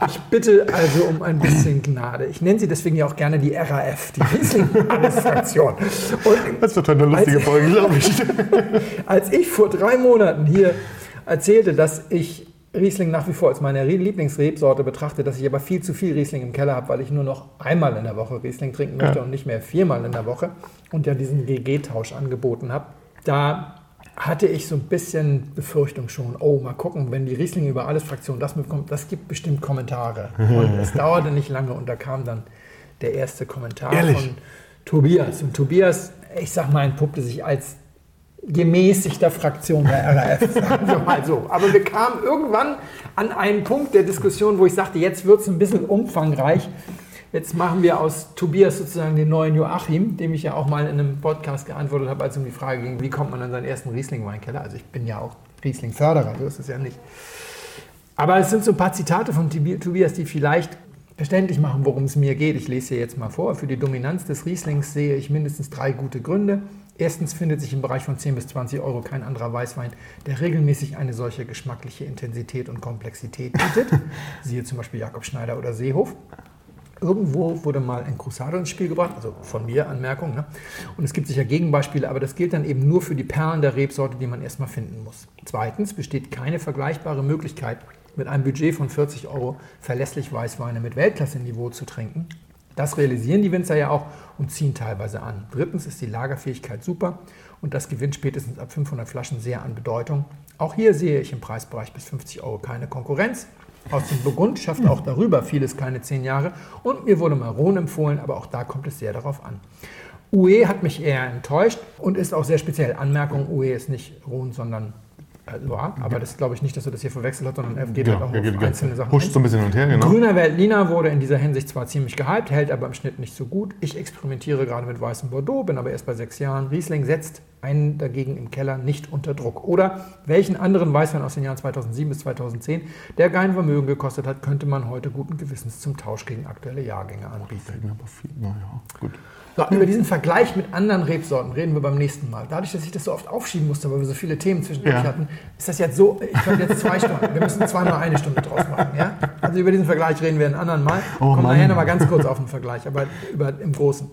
Ich bitte also um ein bisschen Gnade. Ich nenne sie deswegen ja auch gerne die RAF, die Riesling-Fraktion. Das wird eine lustige Folge, glaube ich. Als ich vor drei Monaten hier erzählte, dass ich Riesling nach wie vor als meine Lieblingsrebsorte betrachte, dass ich aber viel zu viel Riesling im Keller habe, weil ich nur noch einmal in der Woche Riesling trinken möchte ja. und nicht mehr viermal in der Woche und ja diesen GG-Tausch angeboten habe. Da hatte ich so ein bisschen Befürchtung schon, oh, mal gucken, wenn die Riesling über alles Fraktion das mitkommt, das gibt bestimmt Kommentare. Und es dauerte nicht lange und da kam dann der erste Kommentar Ehrlich? von Tobias. Und Tobias, ich sag mal, entpuppte sich als gemäßigter Fraktion der RAF, sagen wir mal so. Aber wir kamen irgendwann an einen Punkt der Diskussion, wo ich sagte, jetzt wird es ein bisschen umfangreich. Jetzt machen wir aus Tobias sozusagen den neuen Joachim, dem ich ja auch mal in einem Podcast geantwortet habe, als um die Frage ging, wie kommt man an seinen ersten Riesling-Weinkeller? Also ich bin ja auch Riesling-Förderer, so ist es ja nicht. Aber es sind so ein paar Zitate von Tobias, die vielleicht verständlich machen, worum es mir geht. Ich lese hier jetzt mal vor. Für die Dominanz des Rieslings sehe ich mindestens drei gute Gründe. Erstens findet sich im Bereich von 10 bis 20 Euro kein anderer Weißwein, der regelmäßig eine solche geschmackliche Intensität und Komplexität bietet. Siehe zum Beispiel Jakob Schneider oder Seehof. Irgendwo wurde mal ein Cruzado ins Spiel gebracht, also von mir Anmerkung. Ne? Und es gibt sicher Gegenbeispiele, aber das gilt dann eben nur für die Perlen der Rebsorte, die man erstmal finden muss. Zweitens besteht keine vergleichbare Möglichkeit, mit einem Budget von 40 Euro verlässlich Weißweine mit Weltklasse-Niveau zu trinken. Das realisieren die Winzer ja auch und ziehen teilweise an. Drittens ist die Lagerfähigkeit super und das gewinnt spätestens ab 500 Flaschen sehr an Bedeutung. Auch hier sehe ich im Preisbereich bis 50 Euro keine Konkurrenz. Aus dem Burgund schafft auch darüber vieles keine 10 Jahre und mir wurde mal Rhone empfohlen, aber auch da kommt es sehr darauf an. UE hat mich eher enttäuscht und ist auch sehr speziell. Anmerkung, UE ist nicht Rhone, sondern äh, Loire, aber das glaube ich nicht, dass er das hier verwechselt hat, sondern er geht Genau, halt auch geht, auf einzelne Sachen. ein. so ein bisschen hin und her, genau. Grüner Veltliner wurde in dieser Hinsicht zwar ziemlich gehypt, hält aber im Schnitt nicht so gut. Ich experimentiere gerade mit weißem Bordeaux, bin aber erst bei sechs Jahren. Riesling setzt einen dagegen im Keller nicht unter Druck. Oder welchen anderen Weißwein aus den Jahren 2007 bis 2010, der kein Vermögen gekostet hat, könnte man heute guten Gewissens zum Tausch gegen aktuelle Jahrgänge anbieten. Fällt mir aber viel. Naja, gut. So, über diesen Vergleich mit anderen Rebsorten reden wir beim nächsten Mal. Dadurch, dass ich das so oft aufschieben musste, weil wir so viele Themen zwischendurch Ja. hatten, ist das jetzt so, ich habe jetzt zwei Stunden. Wir müssen zweimal eine Stunde draus machen. Ja? Also über diesen Vergleich reden wir einen anderen Mal. Oh Kommen nachher nochmal ganz kurz auf den Vergleich, aber über, im Großen.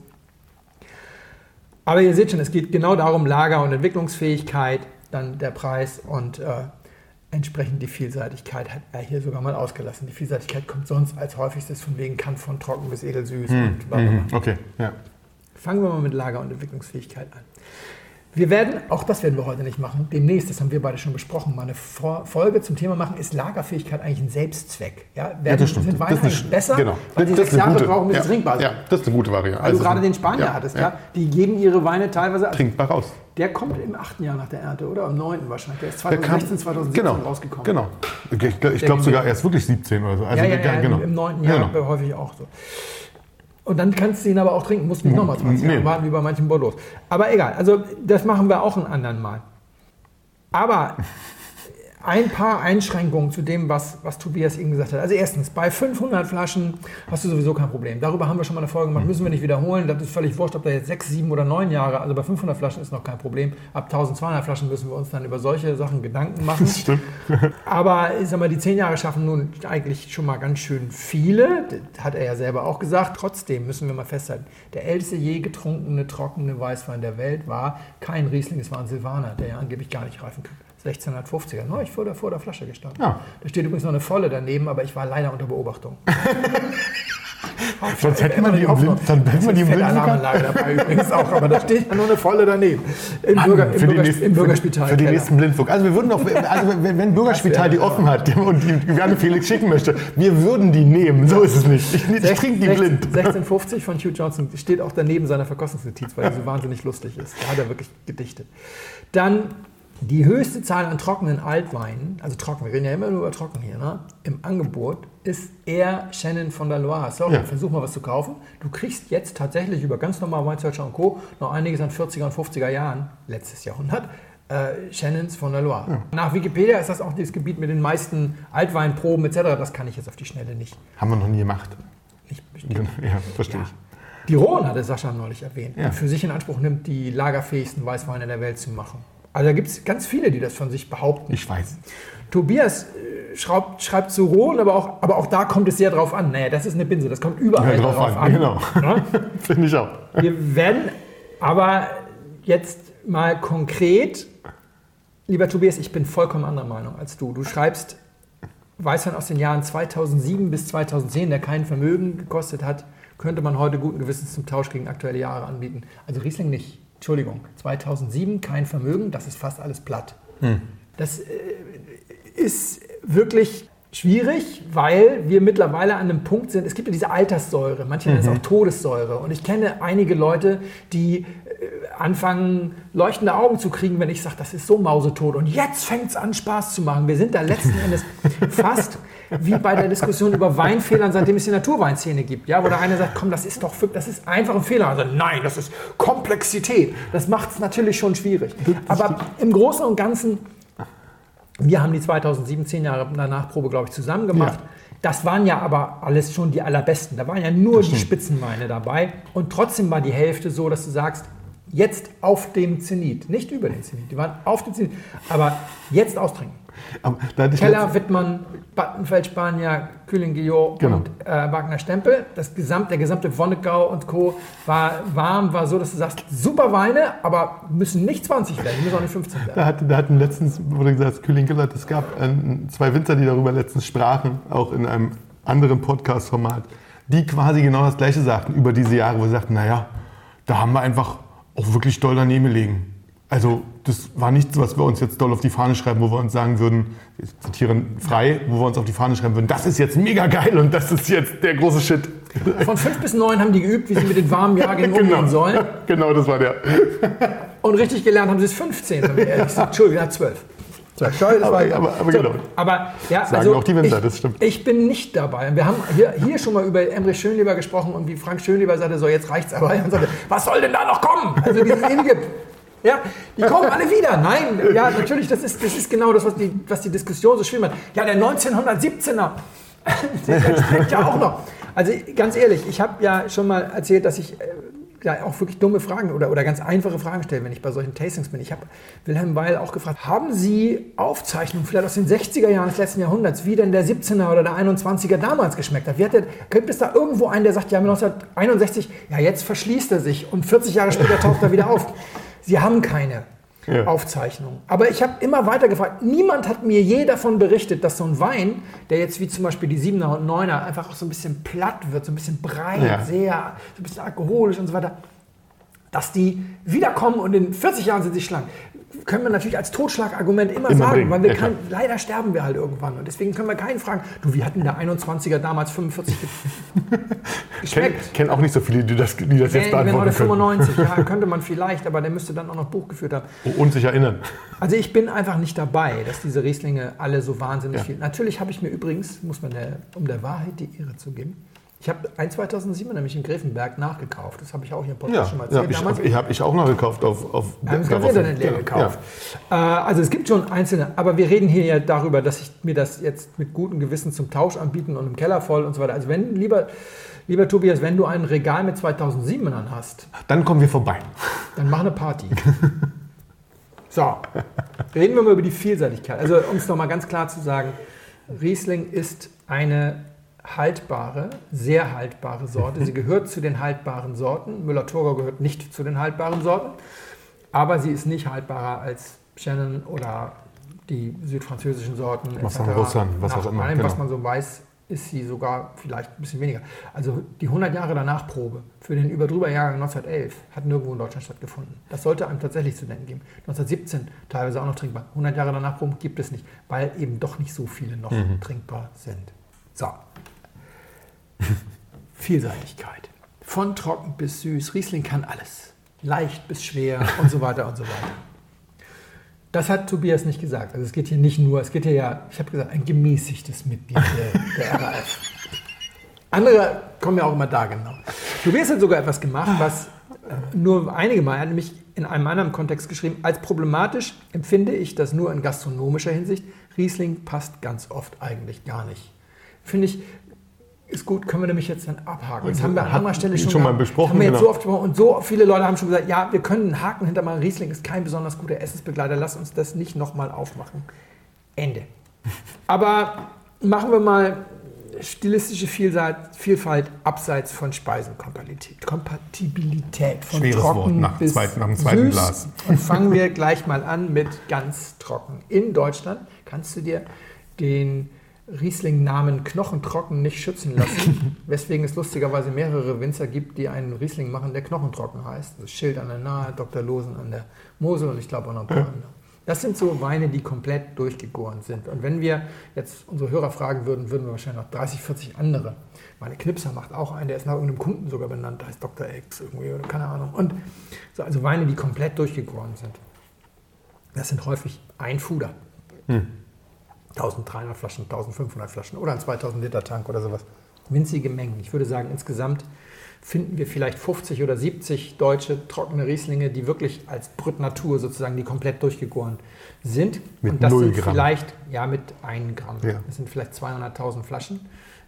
Aber ihr seht schon, es geht genau darum, Lager- und Entwicklungsfähigkeit, dann der Preis und äh, entsprechend die Vielseitigkeit hat er hier sogar mal ausgelassen. Die Vielseitigkeit kommt sonst als häufigstes von wegen kann von trocken bis edelsüß und bla bla. Mhm. Okay, ja. Fangen wir mal mit Lager- und Entwicklungsfähigkeit an. Wir werden, auch das werden wir heute nicht machen, demnächst, das haben wir beide schon besprochen, mal eine Vor- Folge zum Thema machen, ist Lagerfähigkeit eigentlich ein Selbstzweck? Ja, werden, das stimmt. Sind Weine Das ist eigentlich besser, genau. weil die Das sechs ist Jahre gute- brauchen, bis ja, sie trinkbar sind? Ja, das ist eine gute Variante. Weil du Also, gerade den Spanier ja, hattest, ja. ja. die geben ihre Weine teilweise, Trinkbar raus. der kommt im achten Jahr nach der Ernte, oder? Im neunten wahrscheinlich. Der ist Der kam- 2016, 2017 genau, rausgekommen. Genau. Ich, ich glaube sogar erst wirklich 17 oder so. Also, ja, ja, ja, genau. im- im neunten Jahr Genau. häufig auch so. Und dann kannst du ihn aber auch trinken, musst nicht nochmal 20 Jahre Nee. warten, wie bei manchen Bordeaux. Aber egal, also das machen wir auch ein anderen Mal. Aber ein paar Einschränkungen zu dem, was, was Tobias eben gesagt hat. Also erstens, bei 500 Flaschen hast du sowieso kein Problem. Darüber haben wir schon mal eine Folge gemacht, müssen wir nicht wiederholen. Das ist völlig wurscht, ob da jetzt 6, 7 oder 9 Jahre, also bei 500 Flaschen ist noch kein Problem. Ab 1200 Flaschen müssen wir uns dann über solche Sachen Gedanken machen. Stimmt. Aber ich sag mal, die 10 Jahre schaffen nun eigentlich schon mal ganz schön viele. Das hat er ja selber auch gesagt. Trotzdem müssen wir mal festhalten, der älteste je getrunkene trockene Weißwein der Welt war kein Riesling, es war ein Silvaner, der ja angeblich gar nicht reifen kann. 1650er, neulich vor der, vor der Flasche gestanden. Ja. Da steht übrigens noch eine volle daneben, aber ich war leider unter Beobachtung. Sonst hätte man die. Blind- dann hätte man die Alarmanlage dabei übrigens auch, aber da steht ja nur eine volle daneben. Im, Bürger, im, für die Bürger, nächsten, im Bürgerspital. Für die nächsten Blindflug. Also wir würden doch, also wenn, wenn Bürgerspital die offen hat und die gerne Felix schicken möchte, wir würden die nehmen. So ist es nicht. Ich, ich trinke die 16- blind. 1650 von Hugh Johnson steht auch daneben seiner Verkostungsnotiz, weil er so wahnsinnig lustig ist. Da hat er wirklich gedichtet. Dann die höchste Zahl an trockenen Altweinen, also trocken, wir reden ja immer nur über trocken hier, ne? im Angebot ist eher Shannon von der Loire. Sorry, Ja. versuch mal was zu kaufen. Du kriegst jetzt tatsächlich über ganz normal Wine Searcher und Co. noch einiges an 40er und 50er Jahren, letztes Jahrhundert, äh, Shannons von der Loire. Nach Wikipedia ist das auch das Gebiet mit den meisten Altweinproben etc. Das kann ich jetzt auf die Schnelle nicht, Haben wir noch nie gemacht. nicht bestätigen. Ja, verstehe Ja. ich. Die Rhone hatte Sascha neulich erwähnt, Ja. die für sich in Anspruch nimmt, die lagerfähigsten Weißweine der Welt zu machen. Also da gibt es ganz viele, die das von sich behaupten. Ich weiß. Tobias äh, schraubt, schreibt zu Rhone, aber auch, aber auch da kommt es sehr drauf an. Naja, das ist eine Binse, das kommt überall Ja, drauf drauf, an, an. genau. Ne? Finde ich auch. Wir werden aber jetzt mal konkret, lieber Tobias, ich bin vollkommen anderer Meinung als du. Du schreibst Weißwein aus den Jahren 2007 bis 2010, der kein Vermögen gekostet hat, könnte man heute guten Gewissens zum Tausch gegen aktuelle Jahre anbieten. Also Riesling nicht. Entschuldigung, 2007 kein Vermögen, das ist fast alles platt. Das äh, ist wirklich schwierig, weil wir mittlerweile an einem Punkt sind, es gibt ja diese Alterssäure, manche nennen es auch Todessäure. Und ich kenne einige Leute, die äh, anfangen, leuchtende Augen zu kriegen, wenn ich sage, das ist so mausetot. Und jetzt fängt es an, Spaß zu machen. Wir sind da letzten Endes fast wie bei der Diskussion über Weinfehlern, seitdem es die Naturweinszene gibt. Ja, wo der eine sagt, komm, das ist doch das ist einfach ein Fehler. Also nein, das ist Komplexität. Das macht es natürlich schon schwierig. Aber im Großen und Ganzen wir haben die 2007, 10 Jahre danach Probe, glaube ich, zusammen gemacht. Ja. Das waren ja aber alles schon die allerbesten. Da waren ja nur die Spitzenweine dabei. Und trotzdem war die Hälfte so, dass du sagst, jetzt auf dem Zenit. Nicht über den Zenit, die waren auf dem Zenit. Aber jetzt austrinken. Aber Keller, Wittmann, Battenfeld, Spanier, Kühling, Guillot Genau. und äh, Wagner Stempel. Das gesamt, der gesamte Wonnegau und Co. war warm, war so, dass du sagst, super Weine, aber müssen nicht 20 werden, die müssen auch nicht 15 werden. Da, hat, da hatten letztens, wurde gesagt, Kühling es gab äh, zwei Winzer, die darüber letztens sprachen, auch in einem anderen Podcast-Format, die quasi genau das Gleiche sagten über diese Jahre, wo sie sagten, naja, da haben wir einfach auch wirklich doll daneben gelegen. Also das war nichts, was wir uns jetzt doll auf die Fahne schreiben, wo wir uns sagen würden, ich zitiere frei, wo wir uns auf die Fahne schreiben würden, das ist jetzt mega geil und das ist jetzt der große Shit. Von 5 bis 9 haben die geübt, wie sie mit den warmen Jahrgängen umgehen sollen. genau, das war der. Und richtig gelernt haben sie es 15, wenn wir ehrlich sind. Entschuldigung, ja, 12. So, das Aber- war- aber- aber so, genau. aber ja, Sagen also auch die Winzer, ich, das stimmt. Ich bin nicht dabei. Wir haben hier, hier schon mal über Emre Schönleber gesprochen und wie Frank Schönleber sagte, so jetzt reicht's aber. Und sagte, was soll denn da noch kommen? Also dieses ewige, ja, die kommen alle wieder. Nein, ja, natürlich, das ist, das ist genau das, was die, was die Diskussion so schwierig macht. Ja, der 1917er, der steckt ja auch noch. Also ganz ehrlich, ich habe ja schon mal erzählt, dass ich äh, ja auch wirklich dumme Fragen oder, oder ganz einfache Fragen stelle, wenn ich bei solchen Tastings bin. Ich habe Wilhelm Weil auch gefragt, haben Sie Aufzeichnungen vielleicht aus den 60er Jahren des letzten Jahrhunderts, wie denn der 17er oder der 21er damals geschmeckt hat? Wie hat der, gibt es da irgendwo einen, der sagt, ja 1961, ja jetzt verschließt er sich und 40 Jahre später taucht er wieder auf? Sie haben keine. Ja. Aufzeichnung. Aber ich habe immer weiter gefragt. Niemand hat mir je davon berichtet, dass so ein Wein, der jetzt wie zum Beispiel die 7er und 9er einfach auch so ein bisschen platt wird, so ein bisschen breit, Ja. sehr, so ein bisschen alkoholisch und so weiter, dass die wiederkommen und in 40 Jahren sind sie schlank. Können wir natürlich als Totschlagargument immer, Immer sagen, bringen, weil wir ja, kann, leider sterben wir halt irgendwann. Und deswegen können wir keinen fragen, du, wie hatten der 21er damals 45 ge- Ich kenne geschmeckt? kenn auch nicht so viele, die das, die das jetzt wenn heute beantworten können. 95, ja, könnte man vielleicht, aber der müsste dann auch noch Buch geführt haben. Und sich erinnern. Also ich bin einfach nicht dabei, dass diese Rieslinge alle so wahnsinnig Ja. viel. Natürlich habe ich mir übrigens, muss man der, um der Wahrheit die Ehre zu geben, ich habe ein 2007 nämlich in Grevenberg nachgekauft. Das habe ich auch hier im Podcast Ja, schon mal ja erzählt. ich, Damals- ich habe ich auch noch gekauft auf, auf wir haben es ganz Internet leer gekauft. Äh, also es gibt schon einzelne, aber wir reden hier ja darüber, dass ich mir das jetzt mit gutem Gewissen zum Tausch anbieten und im Keller voll und so weiter. Also wenn, lieber, lieber Tobias, wenn du ein Regal mit 2007ern hast, Ja. Dann kommen wir vorbei. dann mach eine Party. So, reden wir mal über die Vielseitigkeit. Also um es nochmal ganz klar zu sagen, Riesling ist eine haltbare, sehr haltbare Sorte. Sie gehört zu den haltbaren Sorten. Müller-Thurgau gehört nicht zu den haltbaren Sorten, aber sie ist nicht haltbarer als Shannon oder die südfranzösischen Sorten. Marsan etc. Roussan, was Nach auch immer, allem, was genau. man so weiß, ist sie sogar vielleicht ein bisschen weniger. Also die 100 Jahre danach Probe für den Überdrüber-Jahrgang 1911 hat nirgendwo in Deutschland stattgefunden. Das sollte einem tatsächlich zu denken geben. 1917 teilweise auch noch trinkbar. 100 Jahre danach Proben gibt es nicht, weil eben doch nicht so viele noch Mhm. trinkbar sind. So. Vielseitigkeit. Von trocken bis süß. Riesling kann alles. Leicht bis schwer und so weiter und so weiter. Das hat Tobias nicht gesagt. Also es geht hier nicht nur, es geht hier ja, ich habe gesagt, ein gemäßigtes Mitglied der, der RAF. Andere kommen ja auch immer da genau. Tobias hat sogar etwas gemacht, was äh, nur einige Mal, er hat nämlich in einem anderen Kontext geschrieben, als problematisch empfinde ich das nur in gastronomischer Hinsicht. Riesling passt ganz oft eigentlich gar nicht. Finde ich, ist gut, können wir nämlich jetzt dann abhaken. Das haben wir an anderer Stelle schon, schon mal besprochen, Haben wir jetzt genau. so oft besprochen. Und so viele Leute haben schon gesagt, ja, wir können einen Haken hinter mal. Riesling ist kein besonders guter Essensbegleiter. Lass uns das nicht nochmal aufmachen. Ende. Aber machen wir mal stilistische Vielfalt, Vielfalt abseits von Speisenkompatibilität. Kompatibilität von Schweres trocken Wort nach bis zweit- nach dem zweiten süß. Glas. Und fangen wir gleich mal an mit ganz trocken. In Deutschland kannst du dir den Riesling-Namen Knochentrocken nicht schützen lassen, weswegen es lustigerweise mehrere Winzer gibt, die einen Riesling machen, der Knochentrocken heißt. Das Schild an der Nahe, Dr. Losen an der Mosel und ich glaube auch noch ein paar andere. Das sind so Weine, die komplett durchgegoren sind. Und wenn wir jetzt unsere Hörer fragen würden, würden wir wahrscheinlich noch 30, 40 andere. Meine Knipser macht auch einen, der ist nach irgendeinem Kunden sogar benannt, der heißt Dr. X irgendwie oder keine Ahnung. Und so, also Weine, die komplett durchgegoren sind. Das sind häufig ein Fuder. 1300 Flaschen, 1500 Flaschen oder ein 2000 Liter Tank oder sowas. Winzige Mengen. Ich würde sagen, insgesamt finden wir vielleicht 50 oder 70 deutsche trockene Rieslinge, die wirklich als Brut Natur sozusagen, die komplett durchgegoren sind. Mit Und das null sind Gramm. vielleicht, ja, mit 1 Gramm. Ja. Das sind vielleicht 200.000 Flaschen.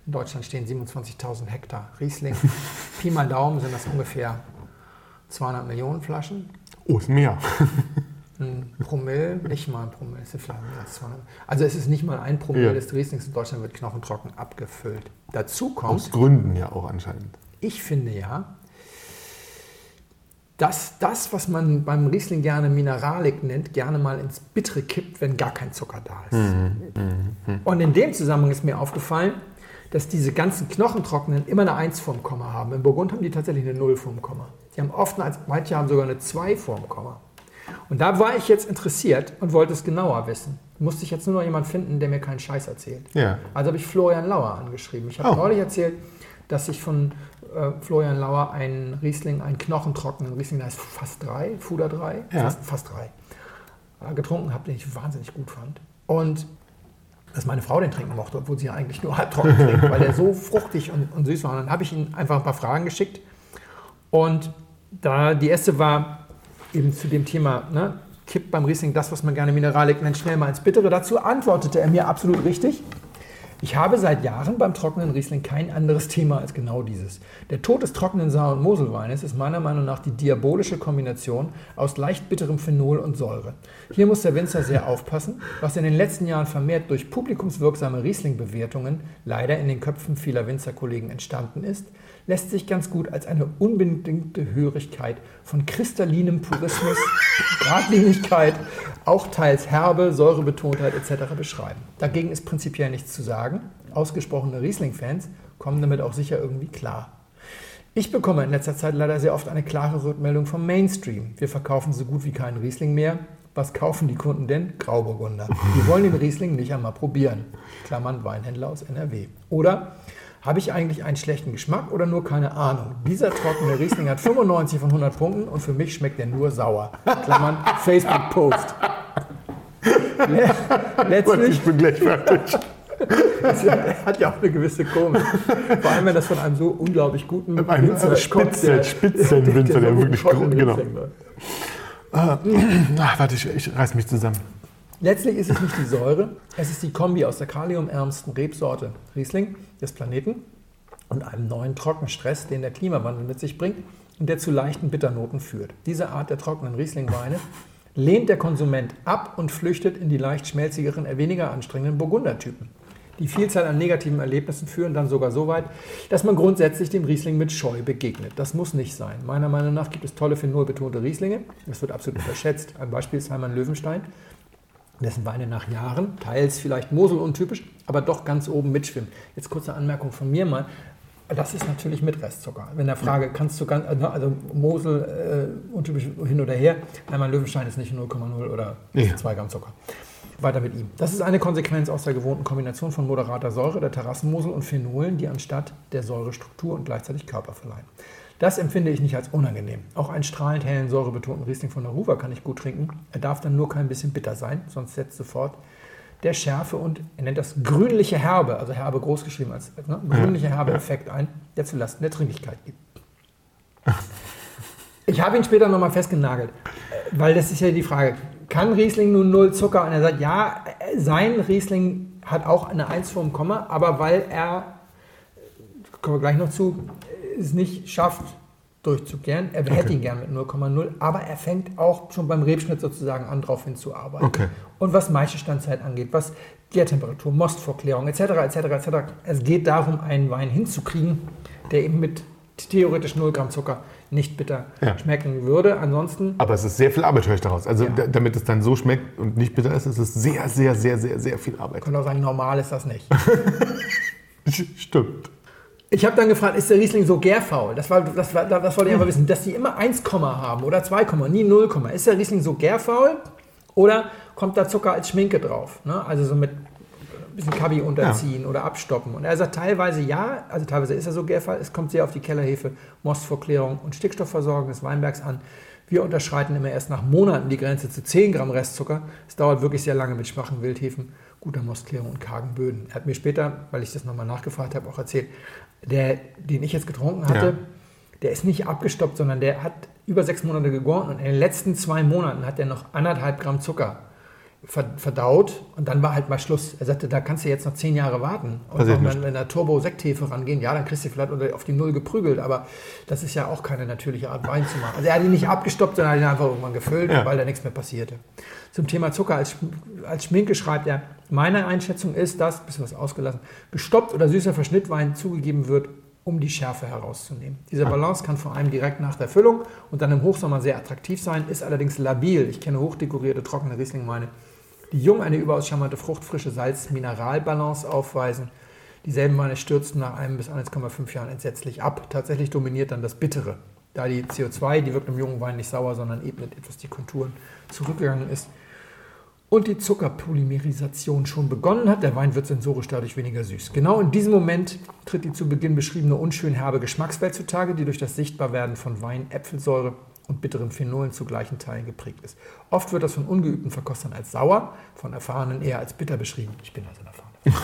In Deutschland stehen 27.000 Hektar Riesling. Pi mal Daumen sind das ungefähr 200 Millionen Flaschen. Oh, ist mehr. Ein Promille, nicht mal ein Promille, sind vielleicht mehr als 200. Also es ist nicht mal ein Promille Ja. des Rieslings in Deutschland wird knochentrocken abgefüllt. Dazu kommt, Aus Gründen ja auch anscheinend. ich finde ja, dass das, was man beim Riesling gerne Mineralik nennt, gerne mal ins Bittere kippt, wenn gar kein Zucker da ist. Und in dem Zusammenhang ist mir aufgefallen, dass diese ganzen Knochentrockenen immer eine 1 vorm Komma haben. In Burgund haben die tatsächlich eine 0 vorm Komma. Die haben oft, eine, manche haben sogar eine 2 vorm Komma. Und da war ich jetzt interessiert und wollte es genauer wissen. Musste ich jetzt nur noch jemanden finden, der mir keinen Scheiß erzählt. Ja. Also habe ich Florian Lauer angeschrieben. Ich habe Oh. neulich erzählt, dass ich von äh, Florian Lauer einen Riesling, einen knochentrockenen Riesling, der heißt fast drei, Fuder 3, Ja. fast, fast drei, getrunken habe, den ich wahnsinnig gut fand. Und dass meine Frau den trinken mochte, obwohl sie ja eigentlich nur halbtrocken trinkt, weil der so fruchtig und, und süß war. Und dann habe ich ihm einfach ein paar Fragen geschickt. Und da die erste war eben zu dem Thema, ne, kippt beim Riesling das, was man gerne Mineralik nennt, schnell mal ins Bittere. Dazu antwortete er mir absolut richtig. Ich habe seit Jahren beim trockenen Riesling kein anderes Thema als genau dieses. Der Tod des trockenen Saar- und Moselweines ist meiner Meinung nach die diabolische Kombination aus leicht bitterem Phenol und Säure. Hier muss der Winzer sehr aufpassen, was in den letzten Jahren vermehrt durch publikumswirksame Riesling-Bewertungen leider in den Köpfen vieler Winzerkollegen entstanden ist, lässt sich ganz gut als eine unbedingte Hörigkeit von kristallinem Purismus, Gradlinigkeit, auch teils Herbe, Säurebetontheit etc. beschreiben. Dagegen ist prinzipiell nichts zu sagen. Ausgesprochene Riesling-Fans kommen damit auch sicher irgendwie klar. Ich bekomme in letzter Zeit leider sehr oft eine klare Rückmeldung vom Mainstream. Wir verkaufen so gut wie keinen Riesling mehr. Was kaufen die Kunden denn? Grauburgunder. Die wollen den Riesling nicht einmal probieren. Klammern Weinhändler aus NRW. Oder habe ich eigentlich einen schlechten Geschmack oder nur keine Ahnung? Dieser trockene Riesling hat 95 von 100 Punkten und für mich schmeckt er nur sauer. Klammern Facebook-Post. Letztlich, ich bin gleich fertig. Das hat ja auch eine gewisse Komik. Vor allem, wenn das von einem so unglaublich guten ein Winzer Spitzel, Spitzenwinzer, der, der, wirklich gut, genau. Ah, warte, ich, ich reiß mich zusammen. Letztlich ist es nicht die Säure, es ist die Kombi aus der kaliumärmsten Rebsorte Riesling des Planeten und einem neuen Trockenstress, den der Klimawandel mit sich bringt und der zu leichten Bitternoten führt. Diese Art der trockenen Riesling-Weine lehnt der Konsument ab und flüchtet in die leicht schmelzigeren, weniger anstrengenden Burgundertypen. Die Vielzahl an negativen Erlebnissen führen dann sogar so weit, dass man grundsätzlich dem Riesling mit Scheu begegnet. Das muss nicht sein. Meiner Meinung nach gibt es tolle phenolbetonte Rieslinge. Das wird absolut unterschätzt. Ein Beispiel ist Heimann Löwenstein dessen Weine nach Jahren, teils vielleicht Mosel untypisch, aber doch ganz oben mitschwimmen. Jetzt kurze Anmerkung von mir mal. Das ist natürlich mit Restzucker. Wenn der Frage, kannst du ganz, also Mosel äh, untypisch hin oder her, einmal Löwenstein ist nicht 0,0 oder ja. 2 Gramm Zucker. Weiter mit ihm. Das ist eine Konsequenz aus der gewohnten Kombination von moderater Säure, der Terrassenmosel und Phenolen, die anstatt der Säure Struktur und gleichzeitig Körper verleihen. Das empfinde ich nicht als unangenehm. Auch einen strahlend hellen, säurebetonten Riesling von der Ruwer kann ich gut trinken. Er darf dann nur kein bisschen bitter sein, sonst setzt sofort der Schärfe und er nennt das grünliche Herbe, also Herbe groß geschrieben als ne, grünliche Herbe Effekt ein, der zulasten der Trinklichkeit geht. Ich habe ihn später nochmal festgenagelt, weil das ist ja die Frage, kann Riesling nun null Zucker? Und er sagt, ja, sein Riesling hat auch eine 1 vor dem Komma, aber weil er, kommen wir gleich noch zu, es nicht schafft, durchzukehren. Er okay. hätte ihn gern mit 0,0, aber er fängt auch schon beim Rebschnitt sozusagen an, darauf hinzuarbeiten. Okay. Und was Maischestandzeit angeht, was Gärtemperatur, Mostvorklärung etc., etc., etc. Es geht darum, einen Wein hinzukriegen, der eben mit theoretisch 0 Gramm Zucker nicht bitter ja. schmecken würde. Ansonsten. Aber es ist sehr viel Arbeit, höre ich daraus. Also, ja. damit es dann so schmeckt und nicht bitter ist, ist es sehr, sehr, sehr, sehr, sehr viel Arbeit. Ich kann auch sagen, normal ist das nicht. Stimmt. Ich habe dann gefragt, ist der Riesling so gärfaul? Das, war, das, war, das wollte ich aber wissen, dass die immer 1, haben oder 2, nie 0, ist der Riesling so gärfaul oder kommt da Zucker als Schminke drauf? Ne? Also so mit ein bisschen Kabi unterziehen ja. oder abstoppen. Und er sagt teilweise ja, also teilweise ist er so gärfaul, es kommt sehr auf die Kellerhefe, Mostvorklärung und Stickstoffversorgung des Weinbergs an. Wir unterschreiten immer erst nach Monaten die Grenze zu 10 Gramm Restzucker. Es dauert wirklich sehr lange mit schwachen Wildhefen, guter Mostklärung und kargen Böden. Er hat mir später, weil ich das nochmal nachgefragt habe, auch erzählt, der, den ich jetzt getrunken hatte, ja. der ist nicht abgestoppt, sondern der hat über sechs Monate gegoren und in den letzten zwei Monaten hat er noch anderthalb Gramm Zucker verdaut und dann war halt mal Schluss. Er sagte, da kannst du jetzt noch zehn Jahre warten. Und wenn wir in der Turbo-Sekthefe rangehen, ja, dann kriegst du vielleicht auf die Null geprügelt, aber das ist ja auch keine natürliche Art, Wein zu machen. Also er hat ihn nicht abgestoppt, sondern hat ihn einfach irgendwann gefüllt, ja. weil da nichts mehr passierte. Zum Thema Zucker als, als Schminke schreibt er, meine Einschätzung ist, dass, bisschen was ausgelassen, gestoppt oder süßer Verschnittwein zugegeben wird, um die Schärfe herauszunehmen. Diese Balance kann vor allem direkt nach der Füllung und dann im Hochsommer sehr attraktiv sein, ist allerdings labil. Ich kenne hochdekorierte, trockene Rieslingweine, die jung eine überaus charmante fruchtfrische Salz-Mineral-Balance aufweisen. Dieselben Weine stürzten nach einem bis 1,5 Jahren entsetzlich ab. Tatsächlich dominiert dann das Bittere. Da die CO2, die wirkt im jungen Wein nicht sauer, sondern ebnet etwas die Konturen zurückgegangen ist und die Zuckerpolymerisation schon begonnen hat. Der Wein wird sensorisch dadurch weniger süß. Genau in diesem Moment tritt die zu Beginn beschriebene unschön herbe Geschmackswelt zutage, die durch das Sichtbarwerden von Wein, Äpfelsäure und bitteren Phenolen zu gleichen Teilen geprägt ist. Oft wird das von ungeübten Verkostern als sauer, von Erfahrenen eher als bitter beschrieben. Ich bin also ein Erfahrener.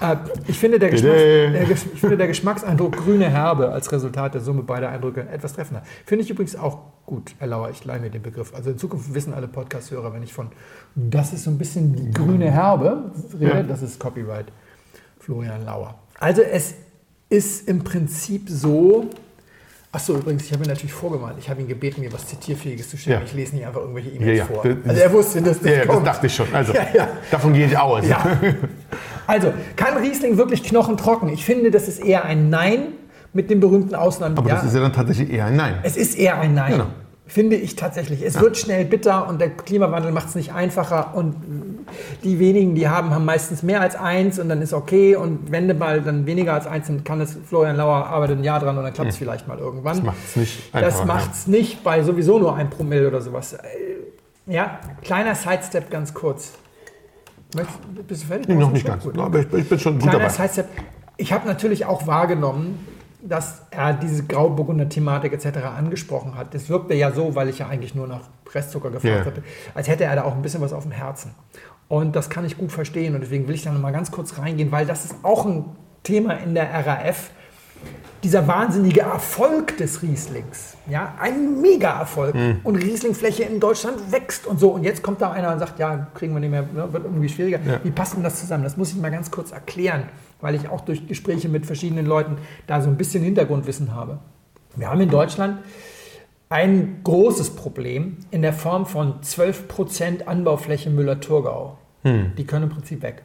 Äh, ich, finde der der, ich finde der Geschmackseindruck grüne Herbe als Resultat der Summe beider Eindrücke etwas treffender. Finde ich übrigens auch gut, Herr Lauer, ich leihe mir den Begriff. Also in Zukunft wissen alle Podcast-Hörer, wenn ich von das ist so ein bisschen die grüne Herbe rede, ja. das ist Copyright Florian Lauer. Also es ist im Prinzip so, Achso, übrigens, ich habe ihn natürlich vorgemalt. Ich habe ihn gebeten, mir was Zitierfähiges zu stellen. Ja. Ich lese nicht einfach irgendwelche E-Mails ja, ja. vor. Also er wusste, dass das ja, kommt. das dachte ich schon. Also, davon gehe ich aus. Also, kann Riesling wirklich knochentrocken? Ich finde, das ist eher ein Nein mit dem berühmten Ausnahmen. Aber das ist ja dann tatsächlich eher ein Nein. Es ist eher ein Nein. Genau. Finde ich tatsächlich. Es wird schnell bitter und der Klimawandel macht es nicht einfacher. Und die wenigen, die haben, haben meistens mehr als eins und dann ist okay. Und wenn du mal dann weniger als eins sind, kann es Florian Lauer arbeitet ein Jahr dran und dann klappt es mhm. vielleicht mal irgendwann. Das macht es nicht. Das macht es nicht bei sowieso nur ein Promille oder sowas. Ja, kleiner Sidestep ganz kurz. Bist du fertig? Nee, noch nicht ganz. Gut. Aber ich, ich, bin schon gut Kleiner dabei. Sidestep. Ich habe natürlich auch wahrgenommen, dass er diese Grauburgunder-Thematik etc. angesprochen hat. Das wirkte ja so, weil ich ja eigentlich nur nach Restzucker gefragt yeah. hatte, als hätte er da auch ein bisschen was auf dem Herzen. Und das kann ich gut verstehen und deswegen will ich da noch mal ganz kurz reingehen, weil das ist auch ein Thema in der RAF. Dieser wahnsinnige Erfolg des Rieslings, ja, ein Mega-Erfolg. Mhm. Und Rieslingfläche in Deutschland wächst und so. Und jetzt kommt da einer und sagt, ja, kriegen wir nicht mehr, ne, wird irgendwie schwieriger. Ja. Wie passt denn das zusammen? Das muss ich mal ganz kurz erklären weil ich auch durch Gespräche mit verschiedenen Leuten da so ein bisschen Hintergrundwissen habe. Wir haben in Deutschland ein großes Problem in der Form von 12% Anbaufläche Müller-Thurgau. Hm. Die können im Prinzip weg.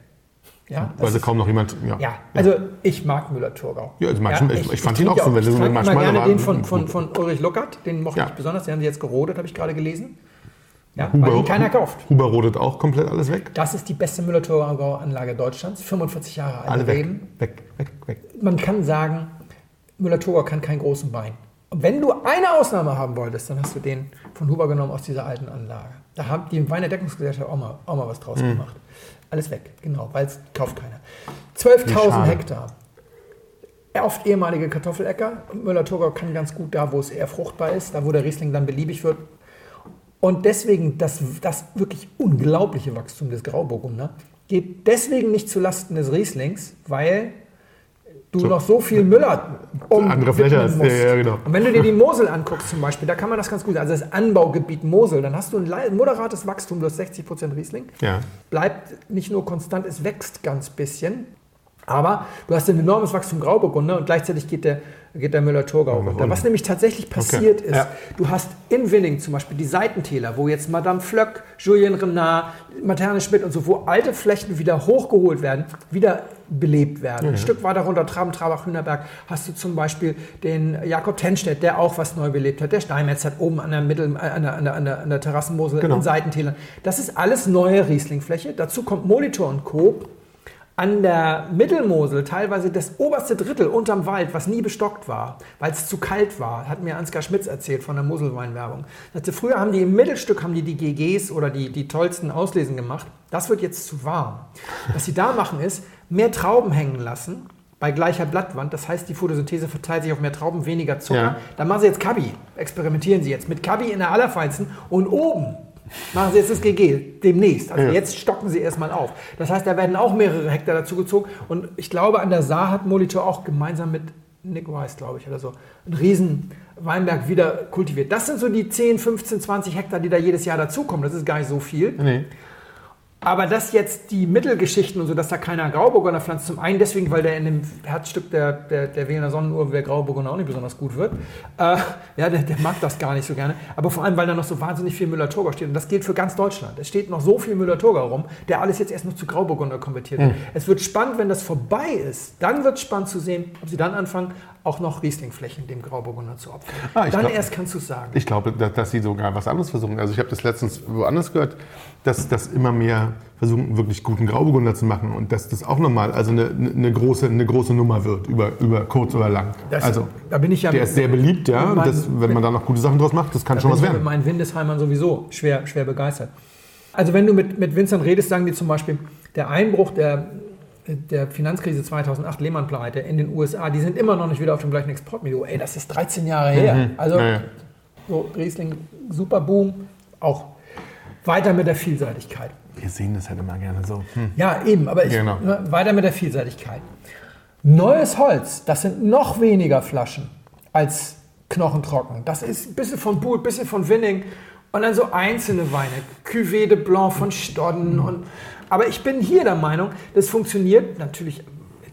Ja, Weil sie kaum noch jemand. Ja, ja also ich mag Müller-Thurgau. Ja, also manchen, ja, ich, ich, fand ihn auch so. Wenn ich fand manchmal gerne den von, von, von Ulrich Luckert, den mochte ja. ich besonders. Den haben sie jetzt gerodet, habe ich gerade gelesen. Ja, Huber, weil ihn keiner kauft. Huber rodet auch komplett alles weg. Das ist die beste Müller-Thurgau-Anlage Deutschlands. 45 Jahre alt. Alle weg, weg, weg, weg. Man kann sagen, Müller-Thurgau kann keinen großen Wein. Und wenn du eine Ausnahme haben wolltest, dann hast du den von Huber genommen aus dieser alten Anlage. Da haben die Weinerdeckungsgesellschaft auch mal, auch mal was draus mhm. gemacht. Alles weg, genau, weil es kauft keiner. 12.000 Hektar. Oft ehemalige Kartoffeläcker. Müller-Thurgau kann ganz gut da, wo es eher fruchtbar ist, da wo der Riesling dann beliebig wird, und deswegen das, das wirklich unglaubliche Wachstum des Grauburgunder geht deswegen nicht zulasten des Rieslings, weil du so. noch so viel Müller um andere Fläche hast. Ja, ja, genau. Und wenn du dir die Mosel anguckst zum Beispiel, da kann man das ganz gut, also das Anbaugebiet Mosel, dann hast du ein moderates Wachstum, du hast 60 Prozent Riesling, ja. bleibt nicht nur konstant, es wächst ganz bisschen, aber du hast ein enormes Wachstum Grauburgunder und gleichzeitig geht der geht der Müller-Thurgau runter. Was nämlich tatsächlich passiert okay. ist, ja. du hast in Winning zum Beispiel die Seitentäler, wo jetzt Madame Flöck, Julien Renard, Materne Schmidt und so, wo alte Flächen wieder hochgeholt werden, wieder belebt werden. Mhm. Ein Stück weiter runter, Traben, Trabach, Hühnerberg, hast du zum Beispiel den Jakob Tenstedt, der auch was neu belebt hat. Der Steinmetz hat oben an der, Mittel, äh, an der, an der, an der, an der Terrassenmosel genau. in Seitentälern. Das ist alles neue Rieslingfläche. Dazu kommt Molitor und Co an der Mittelmosel teilweise das oberste Drittel unterm Wald, was nie bestockt war, weil es zu kalt war, hat mir Ansgar Schmitz erzählt von der Moselweinwerbung. Früher haben die im Mittelstück haben die die GGs oder die, die tollsten Auslesen gemacht. Das wird jetzt zu warm. Was sie da machen ist, mehr Trauben hängen lassen bei gleicher Blattwand. Das heißt, die Photosynthese verteilt sich auf mehr Trauben, weniger Zucker. Ja. Dann machen sie jetzt Kabi. Experimentieren sie jetzt mit Kabi in der allerfeinsten und oben Machen Sie jetzt das GG demnächst. Also ja. jetzt stocken Sie erstmal auf. Das heißt, da werden auch mehrere Hektar dazu gezogen. Und ich glaube, an der Saar hat Molitor auch gemeinsam mit Nick Weiss, glaube ich, oder so, einen riesen Weinberg wieder kultiviert. Das sind so die 10, 15, 20 Hektar, die da jedes Jahr dazukommen. Das ist gar nicht so viel. Nee. Aber dass jetzt die Mittelgeschichten und so, dass da keiner Grauburgunder pflanzt, zum einen deswegen, weil der in dem Herzstück der, der, der Wählener Sonnenuhr, wer Grauburgunder auch nicht besonders gut wird. Äh, ja, der, der, mag das gar nicht so gerne. Aber vor allem, weil da noch so wahnsinnig viel Müller-Thurgau steht. Und das gilt für ganz Deutschland. Es steht noch so viel Müller-Thurgau rum, der alles jetzt erst noch zu Grauburgunder konvertiert wird. Mhm. Es wird spannend, wenn das vorbei ist. Dann wird es spannend zu sehen, ob sie dann anfangen, auch noch Rieslingflächen dem Grauburgunder zu opfern. Ah, dann glaub, erst kannst du es sagen. Ich glaube, dass, dass, sie sogar was anderes versuchen. Also ich habe das letztens woanders gehört, dass das immer mehr versuchen, wirklich guten Grauburgunder zu machen und dass das auch nochmal also eine, eine, große, eine große Nummer wird, über, über kurz oder lang. Das, also, da bin ich ja der ist sehr beliebt, ja. Mein, das, wenn man da noch gute Sachen draus macht, das kann schon was werden. Ich bin mit meinen Windesheimern sowieso schwer, schwer begeistert. Also wenn du mit, mit Winzern redest, sagen die zum Beispiel, der Einbruch der der Finanzkrise 2008, Lehman-Pleite in den USA, die sind immer noch nicht wieder auf dem gleichen Exportniveau. Ey, das ist 13 Jahre her. Mhm. Also, naja. So, Riesling, super Boom. Auch weiter mit der Vielseitigkeit. Wir sehen das halt immer gerne so. Hm. Ja, eben, aber ich, Genau. ne, weiter mit der Vielseitigkeit. Neues Holz, das sind noch weniger Flaschen als knochentrocken. Das ist ein bisschen von Buhl, ein bisschen von Winning und dann so einzelne Weine. Cuvée de Blanc von Stodden. Und, aber ich bin hier der Meinung, das funktioniert. Natürlich,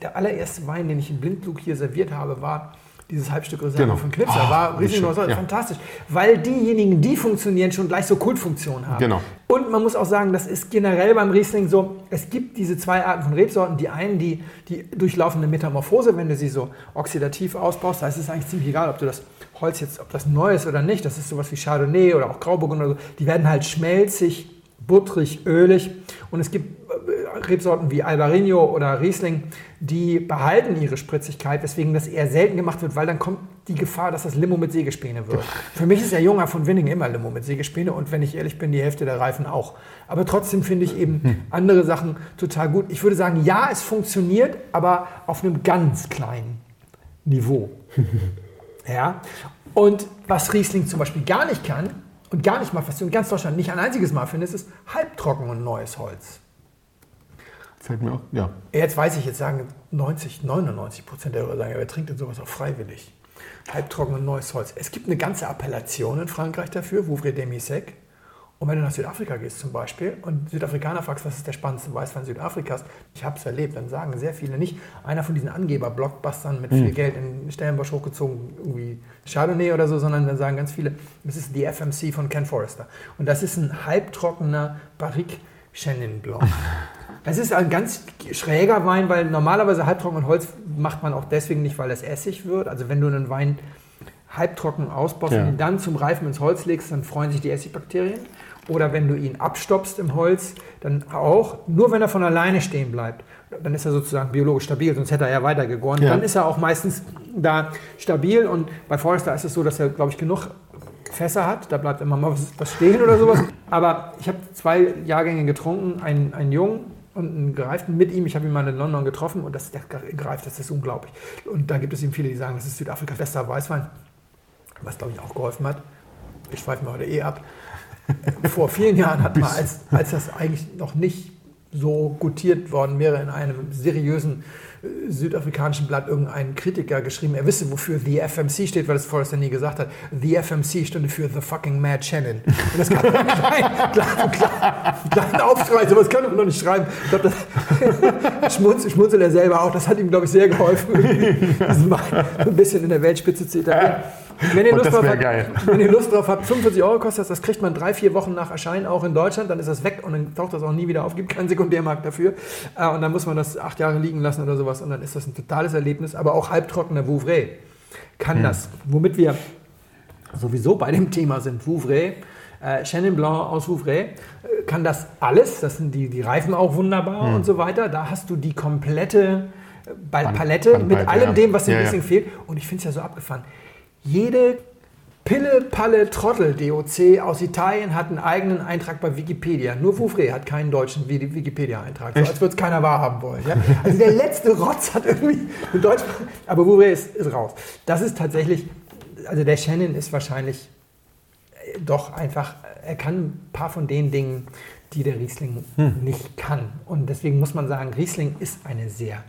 der allererste Wein, den ich in Blindflug hier serviert habe, war dieses Halbstück Reserve Genau. von Knipser. Ah, war riesig schön, ja. fantastisch. Weil diejenigen, die funktionieren, schon gleich so Kultfunktionen haben. Genau. Und man muss auch sagen, das ist generell beim Riesling so, es gibt diese zwei Arten von Rebsorten. Die einen, die, die durchlaufen eine Metamorphose, wenn du sie so oxidativ ausbaust. Da ist es eigentlich ziemlich egal, ob du das Holz jetzt, ob das neu ist oder nicht. Das ist sowas wie Chardonnay oder auch Grauburgunder oder so. Die werden halt schmelzig, butterig, ölig. Und es gibt äh, Rebsorten wie Albarino oder Riesling, die behalten ihre Spritzigkeit, weswegen das eher selten gemacht wird, weil dann kommt die Gefahr, dass das Limo mit Sägespäne wird. Für mich ist der Junger von Winning immer Limo mit Sägespäne und wenn ich ehrlich bin, die Hälfte der Reifen auch. Aber trotzdem finde ich eben andere Sachen total gut. Ich würde sagen, ja, es funktioniert, aber auf einem ganz kleinen Niveau. Ja. Und was Riesling zum Beispiel gar nicht kann und gar nicht mal, was du in ganz Deutschland nicht ein einziges Mal findest, ist halbtrocken und neues Holz. Fällt mir auch, ja. Jetzt weiß ich, jetzt sagen 90, 99 Prozent der Hörer sagen, wer trinkt denn sowas auch freiwillig? Halbtrocken und neues Holz. Es gibt eine ganze Appellation in Frankreich dafür, Vouvray Demi-Sec. Und wenn du nach Südafrika gehst zum Beispiel und Südafrikaner fragst, was ist der spannendste Weißwein Südafrikas, ich habe es erlebt, dann sagen sehr viele nicht, einer von diesen Angeber-Blockbustern mit viel Geld in Stellenbosch hochgezogen, irgendwie Chardonnay oder so, sondern dann sagen ganz viele, das ist die FMC von Ken Forrester. Und das ist ein halbtrockener Barrique Chenin Blanc. Es ist ein ganz schräger Wein, weil normalerweise halbtrocken Holz macht man auch deswegen nicht, weil es Essig wird. Also wenn du einen Wein halbtrocken ausbaust Ja. und ihn dann zum Reifen ins Holz legst, dann freuen sich die Essigbakterien. Oder wenn du ihn abstoppst im Holz, dann auch. Nur wenn er von alleine stehen bleibt, dann ist er sozusagen biologisch stabil, sonst hätte er ja weiter gegoren. Ja. Dann ist er auch meistens da stabil und bei Forrester ist es so, dass er, glaube ich, genug Fässer hat. Da bleibt immer mal was, stehen oder sowas. Aber ich habe zwei Jahrgänge getrunken, einen, einen Jungen und einen Gereiften mit ihm. Ich habe ihn mal in London getroffen und das, der Gereift, das ist unglaublich. Und da gibt es eben viele, die sagen, das ist Südafrikas bester Weißwein, was glaube ich auch geholfen hat. Ich schweife mir heute eh ab. Vor vielen Jahren hat man, als, als das eigentlich noch nicht so gutiert worden wäre, in einem seriösen äh, südafrikanischen Blatt irgendein Kritiker geschrieben, er wisse, wofür The FMC steht, weil das Forrester nie gesagt hat. The FMC stünde für The fucking Mad Shannon. Und das kann man kleinen, kleinen, kleinen, kleinen Aufschrei, sowas kann man noch nicht schreiben. Ich glaube, das schmunzelt, schmunzelt er selber auch. Das hat ihm, glaube ich, sehr geholfen, ein bisschen in der Weltspitze zu etablieren. Wenn ihr, Lust drauf habt, geil. wenn ihr Lust drauf habt, 45 Euro kostet das, das kriegt man drei, vier Wochen nach Erscheinen auch in Deutschland, dann ist das weg und dann taucht das auch nie wieder auf, gibt keinen Sekundärmarkt dafür. Äh, Und dann muss man das acht Jahre liegen lassen oder sowas und dann ist das ein totales Erlebnis, aber auch halbtrockener Vouvray kann das. Womit wir sowieso bei dem Thema sind, Vouvray, äh, Chenin Blanc aus Vouvray, äh, kann das alles, das sind die, die Reifen auch wunderbar und so weiter, da hast du die komplette äh, Ball- Band- Palette mit allem ja. dem, was dem Ja, ja. Riesling fehlt und ich finde es ja so abgefahren. Jede Pille, Palle, Trottel, DOC aus Italien hat einen eigenen Eintrag bei Wikipedia. Nur Vouvray hat keinen deutschen Wi- Wikipedia-Eintrag. So als würde es keiner wahrhaben wollen. Ja? Also der letzte Rotz hat irgendwie einen deutschen. Aber Vouvray ist, ist raus. Das ist tatsächlich, also der Shannon ist wahrscheinlich äh, doch einfach, er kann ein paar von den Dingen, die der Riesling nicht kann. Und deswegen muss man sagen, Riesling ist eine sehr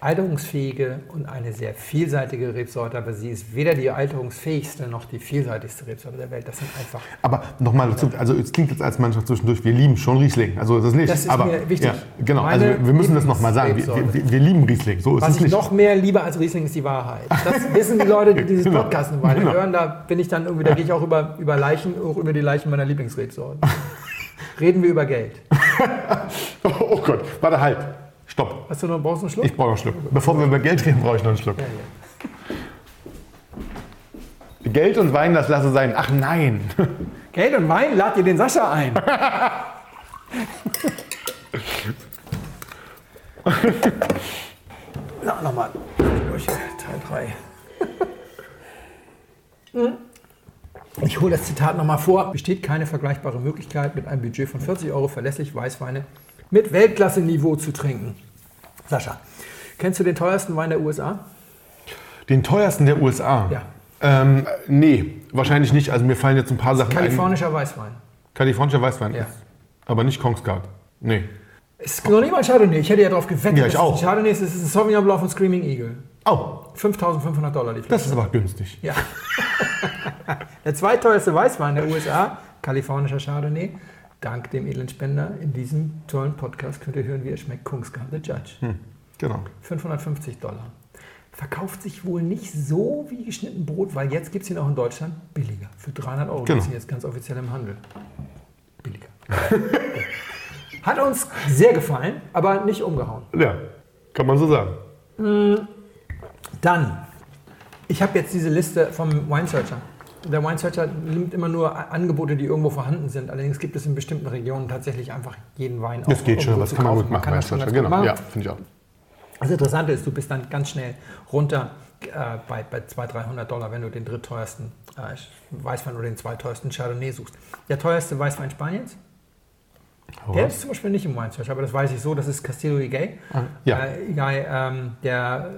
alterungsfähige und eine sehr vielseitige Rebsorte, aber sie ist weder die alterungsfähigste noch die vielseitigste Rebsorte der Welt. Das sind einfach Aber nochmal dazu, also es klingt jetzt als Mannschaft zwischendurch, wir lieben schon Riesling. Also das ist nicht. Das ist aber, mir wichtig. Ja, genau, also Meine wir müssen das nochmal sagen. Wir, Lieblingsrebsorte. wir, wir lieben Riesling. So ist Was es ich nicht. noch mehr liebe als Riesling ist die Wahrheit. Das wissen die Leute, die dieses Genau. Podcast eine Weile Genau. hören. Da bin ich dann irgendwie, da gehe ich auch über, über Leichen, auch über die Leichen meiner Lieblingsrebsorten. Reden wir über Geld. Oh Gott, warte, halt. Stopp. Hast du noch, brauchst du einen Schluck? Ich brauche einen Schluck. Bevor wir über Geld reden, brauche ich noch einen Schluck. Ja, ja. Geld und Wein, das lasse sein. Ach nein. Geld und Wein, lad dir den Sascha ein. Na, nochmal. Durch Teil 3. Ich hole das Zitat nochmal vor. Besteht keine vergleichbare Möglichkeit, mit einem Budget von 40 Euro verlässlich Weißweine mit Weltklasse-Niveau zu trinken. Sascha, kennst du den teuersten Wein der USA? Den teuersten der USA. Ja. Ähm, nee, wahrscheinlich nicht. Also mir fallen jetzt ein paar Sachen ein. Kalifornischer Weißwein. Kalifornischer Weißwein. Ja. Aber nicht Kongsgard. Nee. Ist noch nicht mal Chardonnay. Ich hätte ja darauf gewettet. Ja, ich es auch. ein Chardonnay ist, es ist ein Sauvignon Blanc von Screaming Eagle. Oh, 5500 Dollar die Flasche. das ist aber günstig. Ja. der zweiteuerste Weißwein der USA, kalifornischer Chardonnay. Dank dem edlen Spender in diesem tollen Podcast könnt ihr hören, wie er schmeckt. Kungsgard the Judge. Hm, genau. 550 Dollar. Verkauft sich wohl nicht so wie geschnitten Brot, weil jetzt gibt es ihn auch in Deutschland billiger. Für 300 Euro Genau. gibt es ihn jetzt ganz offiziell im Handel. Billiger. Hat uns sehr gefallen, aber nicht umgehauen. Ja, kann man so sagen. Dann, ich habe jetzt diese Liste vom Wine Searcher. Der Wine Searcher nimmt immer nur Angebote, die irgendwo vorhanden sind. Allerdings gibt es in bestimmten Regionen tatsächlich einfach jeden Wein Das geht schon, das kann man gut machen. kann gut genau. machen. Ja, finde ich auch. Das Interessante ist, du bist dann ganz schnell runter äh, bei, bei 200, 300 Dollar, wenn du den drittteuersten äh, Weißwein oder den zweiteuersten Chardonnay suchst. Der teuerste Weißwein Spaniens, der ist zum Beispiel nicht im Wine Search, aber das weiß ich so, das ist Castillo Iguay. ja. Äh, Iguay ähm, der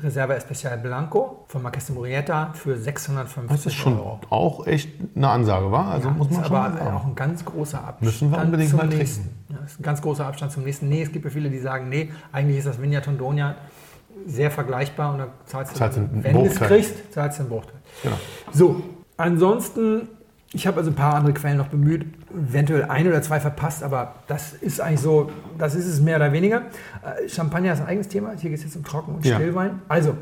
äh, Reserva Especial Blanco von Marques de Murieta für 650 Das ist schon Euro. auch echt eine Ansage, war? Also muss man ist schon aber sagen. auch ein ganz großer Abstand Müssen wir unbedingt zum mal trinken. nächsten. Ja, ist ein ganz großer Abstand zum nächsten. Nee, es gibt ja viele, die sagen, nee, eigentlich ist das Vigna Tondonia sehr vergleichbar und da zahlst du, Zahlst wenn du es kriegst, zahlst du einen Bruchteil. Genau. So, ansonsten, ich habe also ein paar andere Quellen noch bemüht, eventuell ein oder zwei verpasst, aber das ist eigentlich so, das ist es mehr oder weniger. Äh, Champagner ist ein eigenes Thema, hier geht es jetzt um Trocken- und Ja. Stillwein. Also,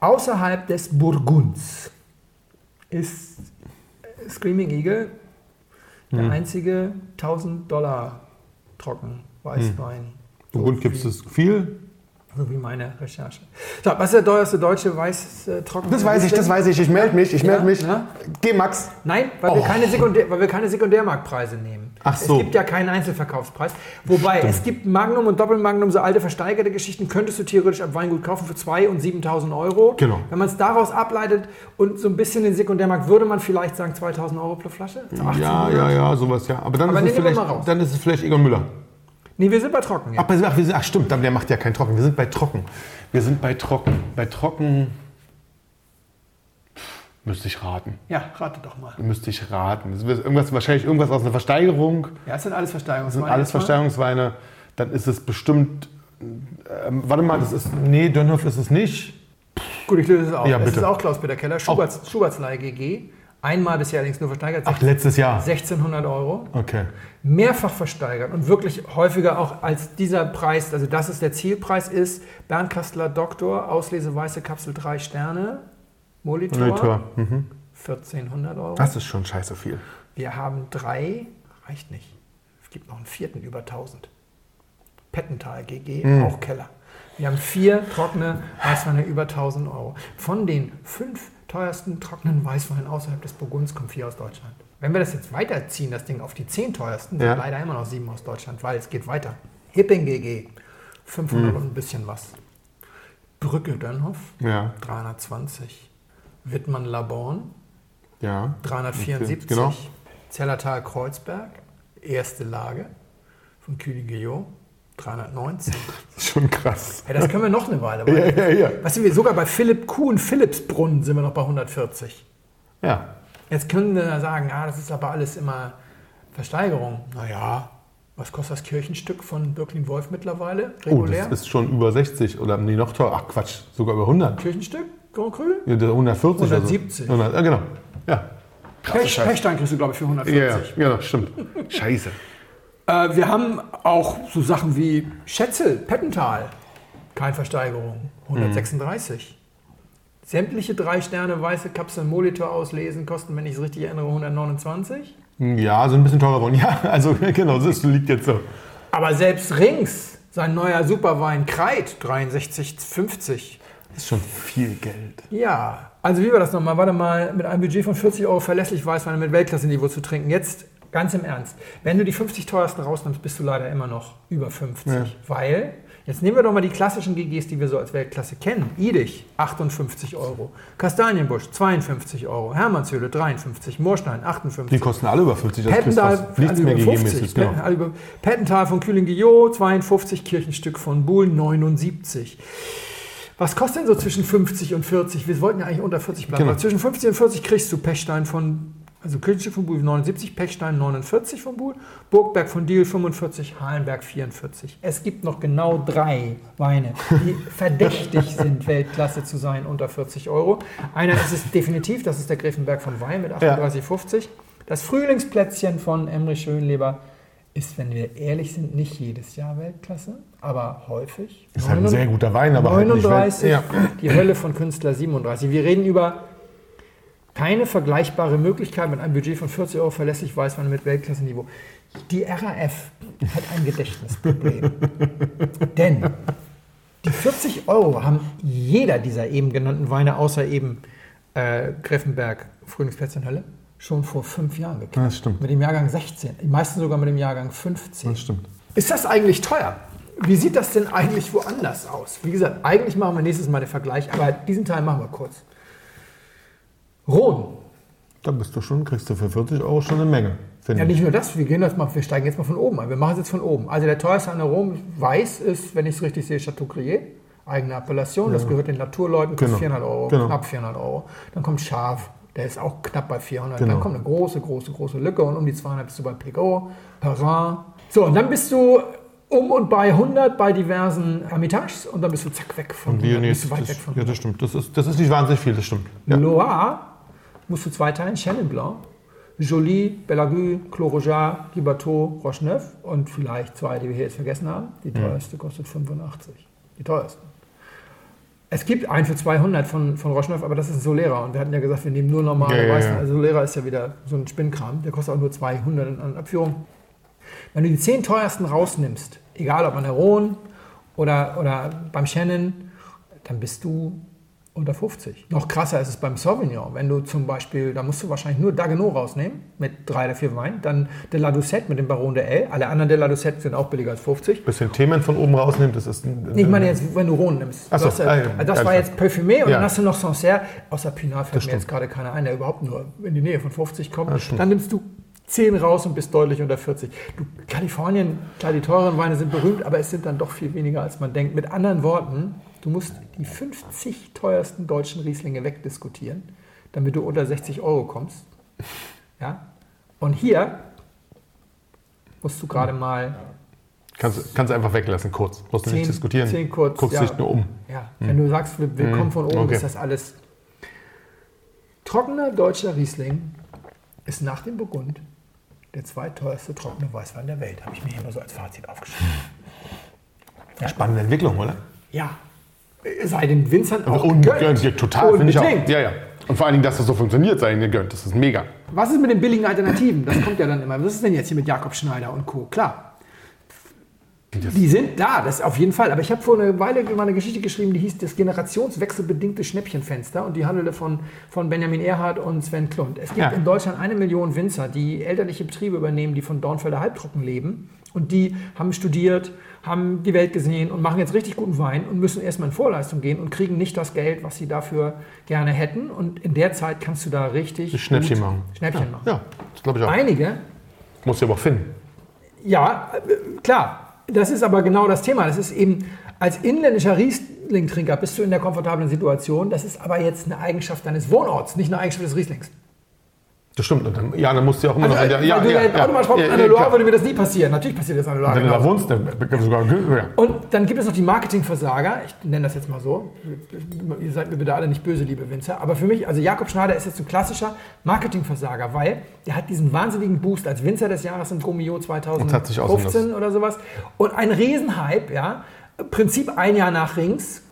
außerhalb des Burgunds ist Screaming Eagle der Hm. einzige 1000 Dollar Trocken-Weißwein. Burgund gibt es viel. So wie meine Recherche. So, was ist der teuerste deutsche Weiß äh, Trocken? Das weiß ich, das weiß ich. Ich melde mich, ich Ja, melde mich. ja. Geh, Max. Nein, weil, wir Oh. keine Sekundär, weil wir keine Sekundärmarktpreise nehmen. Ach so. Es gibt ja keinen Einzelverkaufspreis. Wobei, es gibt Magnum und Doppelmagnum, so alte versteigerte Geschichten, könntest du theoretisch am Weingut kaufen für 2.000 und 7.000 Euro. Genau. Wenn man es daraus ableitet und so ein bisschen den Sekundärmarkt, würde man vielleicht sagen 2.000 Euro pro Flasche? So 1800? Ja, ja, ja, sowas, ja. Aber dann, Aber ist, es wir vielleicht, dann ist es vielleicht Egon Müller. Nee, wir sind bei Trocken. Ja. Ach, ach, sind, ach stimmt, der macht ja kein Trocken. Wir sind bei Trocken. Wir sind bei Trocken. Bei Trocken müsste ich raten. ja, rate doch mal. Müsste ich raten. Das wird irgendwas, wahrscheinlich irgendwas aus einer Versteigerung. Ja, es sind alles Das Versteigerungsweine. sind alles erstmal. Versteigerungsweine. Dann ist es bestimmt. Ähm, warte mal, das ist. Nee, Dönhoff ist es nicht. Gut, ich löse es auf. Ja, es bitte. ist auch Klaus-Peter Keller, Schuberts, Schubertslei GG. Einmal bisher allerdings nur versteigert, Ach, letztes Jahr. 1600 Euro. Okay. mehrfach versteigert und wirklich häufiger auch als dieser Preis, also das ist der Zielpreis ist, Bernd Kastler Doktor, Auslese weiße Kapsel 3 Sterne, Molitor, Monitor. Mhm. 1400 Euro. Das ist schon scheiße viel. Wir haben drei, reicht nicht, es gibt noch einen vierten über 1000. Pettental GG, Mhm. auch Keller. Wir haben vier trockene Weißweine über 1000 Euro. Von den fünf teuersten trockenen Weißweinen außerhalb des Burgunds kommen vier aus Deutschland. Wenn wir das jetzt weiterziehen, das Ding auf die zehn teuersten, Ja. sind leider immer noch sieben aus Deutschland, weil es geht weiter. Hipping GG, 500 und ein bisschen was. Brücke Dönhoff, Ja, 320. Wittmann Laborn, ja. 374. Genau. Zellertal Kreuzberg, erste Lage von Kühligeo, 319. Das ist schon krass. Ja, das können wir noch eine Weile. Ja, Weil, ja, ja. was sind wir? Sogar bei Philipp Kuhn, Philippsbrunnen sind wir noch bei 140. Ja. Jetzt können wir da sagen, ah, das ist aber alles immer Versteigerung. Naja, was kostet das Kirchenstück von Birklin-Wolf mittlerweile? Oh, Regulär? das ist schon über 60 oder nee, noch teurer. Ach Quatsch, sogar über 100. Kirchenstück? Grand Cru? Ja, der 140 170. oder so. 100, ja, genau. Ja. Pech, Pechstein kriegst du, glaube ich, für 140. Ja, ja, genau, stimmt. Scheiße. Äh, wir haben auch so Sachen wie Schätzel, Pettental. Keine Versteigerung. 136. Sämtliche drei Sterne weiße Kapseln Molitor auslesen kosten, wenn ich es richtig erinnere, 129. Ja, so ein bisschen teurer geworden. Ja, also genau, das liegt jetzt so. Aber selbst Rings, sein neuer Superwein Kreit, 63,50. Das ist schon viel Geld. Ja, also wie war das nochmal? Warte mal, mit einem Budget von 40 Euro verlässlich Weißwein mit Weltklasse-Niveau zu trinken. Jetzt ganz im Ernst. Wenn du die 50 teuersten rausnimmst, bist du leider immer noch über 50. Ja. Weil, jetzt nehmen wir doch mal die klassischen GGs, die wir so als Weltklasse kennen. Idich, 58 Euro. Kastanienbusch, 52 Euro. Hermannshöhle, 53. Moorstein, 58. Die kosten alle über 50. Das Pettental, nichts mehr über gegeben. 50, ist, genau. über- Pettental von Kühling-Guillot, 52, Kirchenstück von Buhl, 79. Was kostet denn so zwischen 50 und 40? Wir wollten ja eigentlich unter 40 bleiben. Genau. aber Zwischen 50 und 40 kriegst du Pechstein von, also Kirchenschiff von Buhl 79, Pechstein 49 von Buhl, Burgberg von Diel 45, Halenberg 44. Es gibt noch genau drei Weine, die verdächtig sind, Weltklasse zu sein unter 40 Euro. Einer ist es definitiv, das ist der Gräfenberg von Wein mit 38,50. Das Frühlingsplätzchen von Emrich Schönleber ist, wenn wir ehrlich sind, nicht jedes Jahr Weltklasse, aber häufig. Ist halt ein sehr guter Wein, aber halt nicht 39, Welt- ja. die Hölle von Künstler 37. Wir reden über keine vergleichbare Möglichkeit mit einem Budget von 40 Euro verlässlich Weißwein mit Weltklasse-Niveau. Die RAF hat ein Gedächtnisproblem. Denn die 40 Euro haben jeder dieser eben genannten Weine, außer eben äh, Greffenberg, Frühlingsplätzchen Hölle, schon vor fünf Jahren gekauft. Das stimmt. Mit dem Jahrgang 16. Die meisten sogar mit dem Jahrgang 15. Das stimmt. Ist das eigentlich teuer? Wie sieht das denn eigentlich woanders aus? Wie gesagt, eigentlich machen wir nächstes Mal den Vergleich, aber diesen Teil machen wir kurz. Rhône. Da bist du schon, kriegst du für 40 Euro schon eine Menge, Ja, ich. nicht nur das, wir, gehen das mal, wir steigen jetzt mal von oben ein. Wir machen es jetzt von oben. Also der teuerste an der Rhône weiß ist, wenn ich es richtig sehe, Chateau Crier. Eigene Appellation, das gehört den Naturleuten, kostet Genau. 400 Euro, Genau. knapp 400 Euro. Dann kommt Schaf, der ist auch knapp bei 400. Genau. Dann kommt eine große, große, große Lücke und um die 200 bist du bei Pegot, Perrin. So, und dann bist du um und bei 100 bei diversen Hermitages und dann bist du zack weg von Und 100, Viennese, bist du weit weg von ja, 100. das stimmt. Das ist, das ist nicht wahnsinnig viel, das stimmt. Ja. Loire musst du zweiteilen, Chenin Blanc, Joly, Bellague, Clos Rojar, Gibateau, Rocheneuf und vielleicht zwei, die wir hier jetzt vergessen haben. Die teuerste kostet 85. Die teuerste. Es gibt einen für 200 von, von Rocheneuf, aber das ist ein Solera. Und wir hatten ja gesagt, wir nehmen nur normale Ja, ja, Weißen. ja. Also Solera ist ja wieder so ein Spinnkram. Der kostet auch nur 200 in an Abführung. Wenn du die 10 teuersten rausnimmst, egal ob an der Rhone oder, oder beim Chenin, dann bist du unter 50. Noch krasser ist es beim Sauvignon. Wenn du zum Beispiel, da musst du wahrscheinlich nur Dagenot rausnehmen mit drei oder vier Weinen, dann de la Doucette mit dem Baron de L. Alle anderen de la Doucette sind auch billiger als 50. Bisschen Themen von oben rausnimmt, das ist ein, Nee, Ich meine jetzt, wenn du Rhone nimmst. Ach Du so, hast ja, ah, das war jetzt Parfumé und Ja. dann hast du noch Sancerre. Außer Pinard fällt mir stimmt. jetzt gerade keiner ein, der überhaupt nur in die Nähe von 50 kommt. Das. Dann nimmst du 10 raus und bist deutlich unter 40. Du, Kalifornien, klar, die teuren Weine sind berühmt, aber es sind dann doch viel weniger, als man denkt. Mit anderen Worten, du musst die 50 teuersten deutschen Rieslinge wegdiskutieren, damit du unter 60 Euro kommst. Ja? Und hier musst du gerade mal Kannst, kannst du einfach weglassen, kurz. Musst du nicht 10 diskutieren. 10 kurz, Guckst ja. dich nur um. Ja, wenn du sagst, wir, wir kommen von oben, okay. ist das alles. Trockener deutscher Riesling ist nach dem Burgund der zweiteuerste trockene Weißwein der Welt. Habe ich mir hier mal so als Fazit aufgeschrieben. Spannende Entwicklung, oder? Ja, sei den Winzern auch Und, gegönnt. ja, total, finde ich auch. Ja, ja. Und vor allen Dingen, dass das so funktioniert, sei ihnen gegönnt. Das ist mega. Was ist mit den billigen Alternativen? Das kommt ja dann immer. Was ist denn jetzt hier mit Jakob Schneider und Co.? Klar, Die sind da, das auf jeden Fall. Aber ich habe vor einer Weile mal eine Geschichte geschrieben, die hieß das generationswechselbedingte Schnäppchenfenster und die handelte von, von Benjamin Erhard und Sven Klund. Es gibt Ja. in Deutschland eine Million Winzer, die elterliche Betriebe übernehmen, die von Dornfelder Halbtrocken leben. Und die haben studiert, haben die Welt gesehen und machen jetzt richtig guten Wein und müssen erstmal in Vorleistung gehen und kriegen nicht das Geld, was sie dafür gerne hätten. Und in der Zeit kannst du da richtig Schnäppchen machen. Schnäppchen machen. Ja, das glaube ich auch. Einige Muss du aber auch finden. ja, äh, klar. Das ist aber genau das Thema. Das ist eben, als inländischer Riesling-Trinker bist du in der komfortablen Situation. Das ist aber jetzt eine Eigenschaft deines Wohnorts, nicht eine Eigenschaft des Rieslings. Das stimmt. Und dann, ja, dann musst du ja auch immer Also, noch... äh, ja, ja, du ja, ja, automatisch ja, an ja, der Loire klar. würde mir das nie passieren. Natürlich passiert das an der Loire. Wenn du da wohnst, dann sogar... Ja. Und dann gibt es noch die Marketingversager. Ich nenne das jetzt mal so. Ihr seid mir bitte alle nicht böse, liebe Winzer. Aber für mich, also Jakob Schneider ist jetzt ein klassischer Marketingversager, weil der hat diesen wahnsinnigen Boost als Winzer des Jahres im Gomio Und hat sich 2015 ausgelassen. oder sowas. Und ein Riesenhype, ja. Prinzip ein Jahr nach Rings.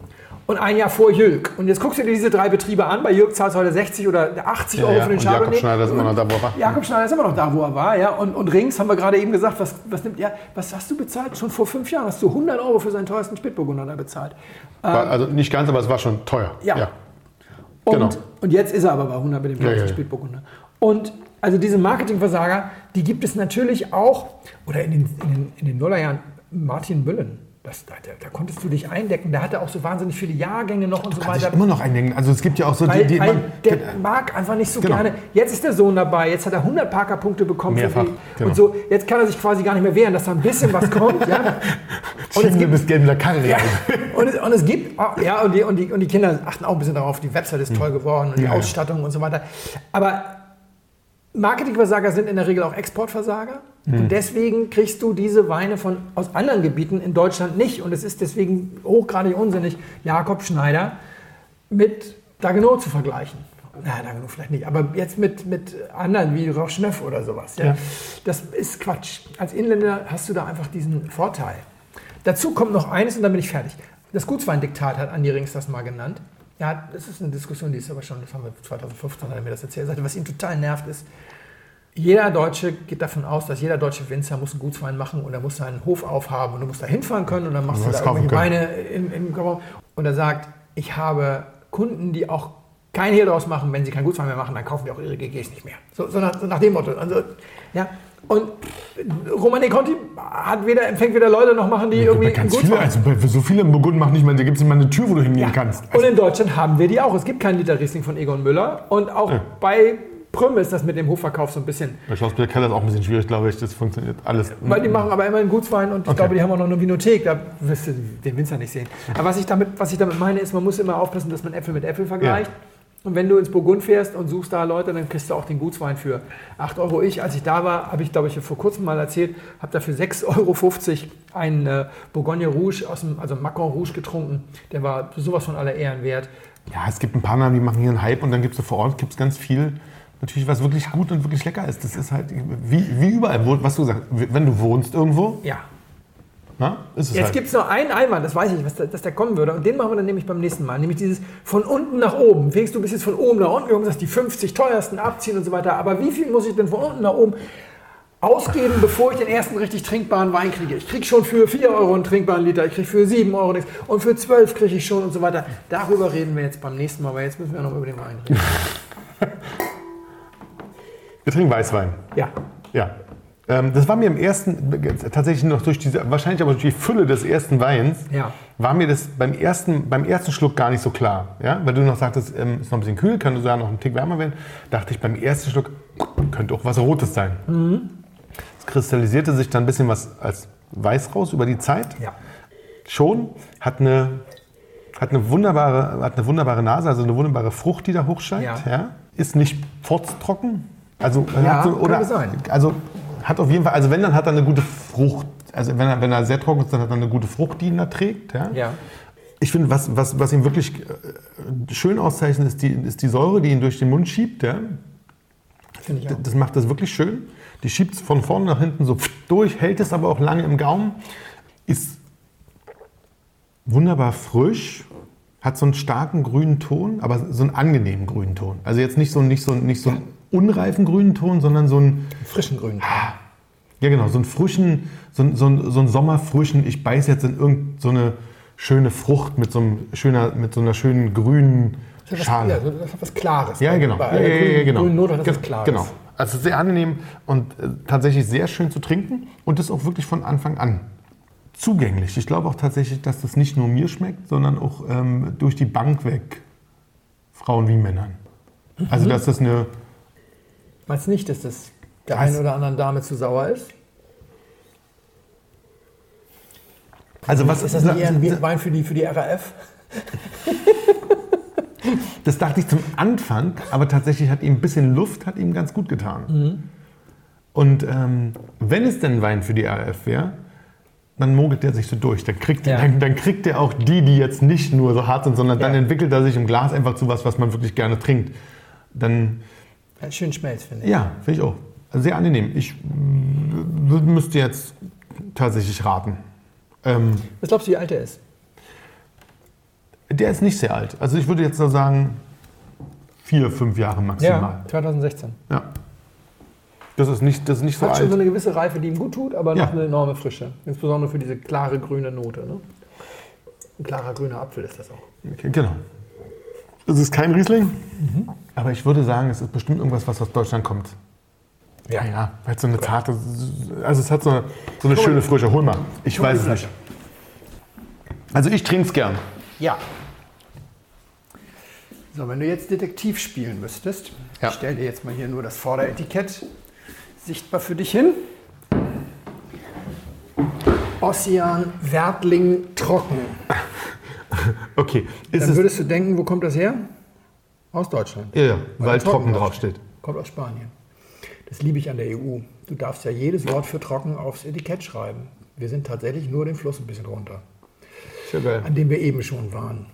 Und ein Jahr vor Jülk. Und jetzt guckst du dir diese drei Betriebe an. Bei Jülk zahlst du heute 60 oder 80 Euro ja. für den Und Jakob Chardonnay. Schneider ist immer noch da, wo er war. Jakob Schneider ist immer noch da, wo er war. Ja? Und, und Rings haben wir gerade eben gesagt, was, was nimmt er? Was hast du bezahlt? Schon vor fünf Jahren hast du 100 Euro für seinen teuersten Spätburgunder da bezahlt. War, also nicht ganz, aber es war schon teuer. Ja. Und, Genau. und jetzt ist er aber bei 100 mit dem teuersten ja, ja. Spätburgunder. Und also diese Marketingversager, die gibt es natürlich auch, oder in den, in den, in den Nullerjahren, Martin Müllen. Das, da, da, konntest du dich eindecken. Der hatte auch so wahnsinnig viele Jahrgänge noch und du so weiter. immer noch eindecken. Also es gibt ja auch so weil, die, die man, der mag einfach nicht so genau. gerne. Jetzt ist der Sohn dabei. Jetzt hat er 100 Parker-Punkte bekommen. Mehrfach, genau. Und so. Jetzt kann er sich quasi gar nicht mehr wehren, dass da ein bisschen was kommt. ja. Und es gibt bis gelb Karre. Ja. Und, es, und es gibt oh, ja und die, und die und die Kinder achten auch ein bisschen darauf. Die Website ist toll geworden und die ja, Ausstattung und so weiter. Aber Marketingversager sind in der Regel auch Exportversager. Mhm. Und deswegen kriegst du diese Weine von, aus anderen Gebieten in Deutschland nicht. Und es ist deswegen hochgradig unsinnig, Jakob Schneider mit Dagenot zu vergleichen. Na, Dagenot vielleicht nicht, aber jetzt mit, mit anderen wie Roche oder sowas. Ja? ja? Das ist Quatsch. Als Inländer hast du da einfach diesen Vorteil. Dazu kommt noch eines und dann bin ich fertig. Das Gutsweindiktat hat Andi Rings das mal genannt. Ja, das ist eine Diskussion, die ist aber schon, das haben wir 2015, hat er mir das erzählt. Er sagte, was ihn total nervt, ist, jeder Deutsche geht davon aus, dass jeder deutsche Winzer muss einen Gutswein machen und er muss seinen Hof aufhaben und du musst da hinfahren können und dann machst du da irgendwelche Weine in, in, Und er sagt, ich habe Kunden, die auch kein Hehl draus machen, wenn sie keinen Gutswein mehr machen, dann kaufen die auch ihre GGs nicht mehr. So, so, nach, so nach, dem Motto. Also, ja, und Romani Conti hat weder, empfängt weder Leute noch machen die ja, irgendwie ganz viele, also so viele im Burgund machen nicht mal, da gibt es nicht mal eine Tür, wo du hingehen ja. kannst. Also und in Deutschland haben wir die auch. Es gibt keinen Liter Riesling von Egon Müller und auch ja. bei Prüm ist das mit dem Hofverkauf so ein bisschen. Bei Schlossberg Keller ist auch ein bisschen schwierig, glaube ich. Das funktioniert alles. Weil die machen aber immer einen Gutswein und ich okay. glaube, die haben auch noch eine Vinothek. Da wirst du den Winzer nicht sehen. Aber was ich damit, was ich damit meine, ist, man muss immer aufpassen, dass man Äpfel mit Äpfel vergleicht. Ja. Und wenn du ins Burgund fährst und suchst da Leute, dann kriegst du auch den Gutswein für 8 Euro. Ich, als ich da war, habe ich, glaube ich, vor kurzem mal erzählt, habe dafür 6,50 Euro einen äh, Bourgogne Rouge, aus dem, also Macron Rouge getrunken. Der war sowas von aller Ehren wert. Ja, es gibt ein paar Namen, die machen hier einen Hype und dann gibt es vor Ort gibt's ganz viel, natürlich was wirklich gut und wirklich lecker ist. Das ist halt wie, wie überall, was du sagst, wenn du wohnst irgendwo. Ja na, Jetzt halt. gibt es noch einen Einwand, das weiß ich, was da, dass der kommen würde. Und den machen wir dann nämlich beim nächsten Mal. Nämlich dieses von unten nach oben. Fängst du bist jetzt von oben nach unten, haben gesagt, die 50 teuersten abziehen und so weiter. Aber wie viel muss ich denn von unten nach oben ausgeben, bevor ich den ersten richtig trinkbaren Wein kriege? Ich kriege schon für 4 Euro einen trinkbaren Liter, ich kriege für 7 Euro nichts und für 12 kriege ich schon und so weiter. Darüber reden wir jetzt beim nächsten Mal, weil jetzt müssen wir noch über den Wein reden. wir trinken Weißwein. Ja. Ja. Ähm, das war mir im ersten, tatsächlich noch durch diese, wahrscheinlich aber durch die Fülle des ersten Weins, ja. war mir das beim ersten, beim ersten Schluck gar nicht so klar. Ja? Weil du noch sagtest, ähm, ist noch ein bisschen kühl, könnte sogar noch ein Tick wärmer werden. Dachte ich beim ersten Schluck, könnte auch was Rotes sein. Mhm. Es kristallisierte sich dann ein bisschen was als Weiß raus über die Zeit. Ja. Schon, hat eine, hat, eine wunderbare, hat eine wunderbare Nase, also eine wunderbare Frucht, die da hochscheint. Ja. ja. Ist nicht furztrocken. Also, ja, so, oder, sein. also hat auf jeden Fall, also wenn, dann hat er eine gute Frucht. Also wenn er, wenn er sehr trocken ist, dann hat er eine gute Frucht, die ihn da trägt. Ja. ja. Ich finde, was, was, was ihn wirklich äh, schön auszeichnet, ist die, ist die Säure, die ihn durch den Mund schiebt. Ja. Auch. Das macht das wirklich schön. Die schiebt es von vorne nach hinten so durch, hält es aber auch lange im Gaumen. Ist wunderbar frisch, hat so einen starken grünen Ton, aber so einen angenehmen grünen Ton. Also jetzt nicht so, nicht so, nicht so einen unreifen grünen Ton, sondern so einen frischen grünen Ton. Ja, genau, so einen frischen, so, einen, so, einen, so einen sommerfrischen, ich beiße jetzt in irgendeine so schöne Frucht mit so, einem schöner, mit so einer schönen grünen Schale. Ja, das hat was Klares. Ja, genau. Ja, ja, ja, genau. Grünen Note hat das Klares. Genau. Also sehr angenehm und äh, tatsächlich sehr schön zu trinken und das auch wirklich von Anfang an zugänglich. Ich glaube auch tatsächlich, dass das nicht nur mir schmeckt, sondern auch ähm, durch die Bank weg Frauen wie Männern. Also mhm. dass das eine Meinst du nicht, dass das der einen oder anderen Dame zu sauer ist? Also was ist das nicht eher ein Wein für die, für die RAF? das dachte ich zum Anfang, aber tatsächlich hat ihm ein bisschen Luft hat ihm ganz gut getan. Mhm. Und ähm, wenn es denn Wein für die RAF wäre, dann mogelt der sich so durch. Dann kriegt, ja. dann, dann, kriegt er auch die, die jetzt nicht nur so hart sind, sondern ja. dann entwickelt er sich im Glas einfach zu was, was man wirklich gerne trinkt. Dann ja, schön Schmelz, finde ich. Ja, finde ich auch. Also sehr angenehm. Ich müsste jetzt tatsächlich raten. Ähm, Was glaubst du, wie alt er ist? Der ist nicht sehr alt. Also ich würde jetzt so sagen, vier, fünf Jahre maximal. Ja, 2016. Ja. Das ist nicht, das ist nicht so Hat alt. schon so eine gewisse Reife, die ihm gut tut, aber ja. noch eine enorme Frische. Insbesondere für diese klare grüne Note. Ne? Ein klarer grüner Apfel ist das auch. Okay, genau. Es ist kein Riesling, mhm. aber ich würde sagen, es ist bestimmt irgendwas, was aus Deutschland kommt. Ja, ja, weil so eine zarte, also es hat so eine, so eine schöne Frische. Hol mal, ich weiß es nicht. Also ich trinke es gern. Ja. So, wenn du jetzt Detektiv spielen müsstest, Ja. ich stell dir jetzt mal hier nur das Vorderetikett sichtbar für dich hin. Ossian Wertling Trocken. Okay. Ist Dann es, würdest du denken, wo kommt das her? Aus Deutschland. ja, ja, weil trocken trocken drauf draufsteht. Kommt aus Spanien. Das liebe ich an der EU. Du darfst ja jedes Wort für trocken aufs Etikett schreiben. Wir sind tatsächlich nur den Fluss ein bisschen runter, ja geil. an dem wir eben schon waren.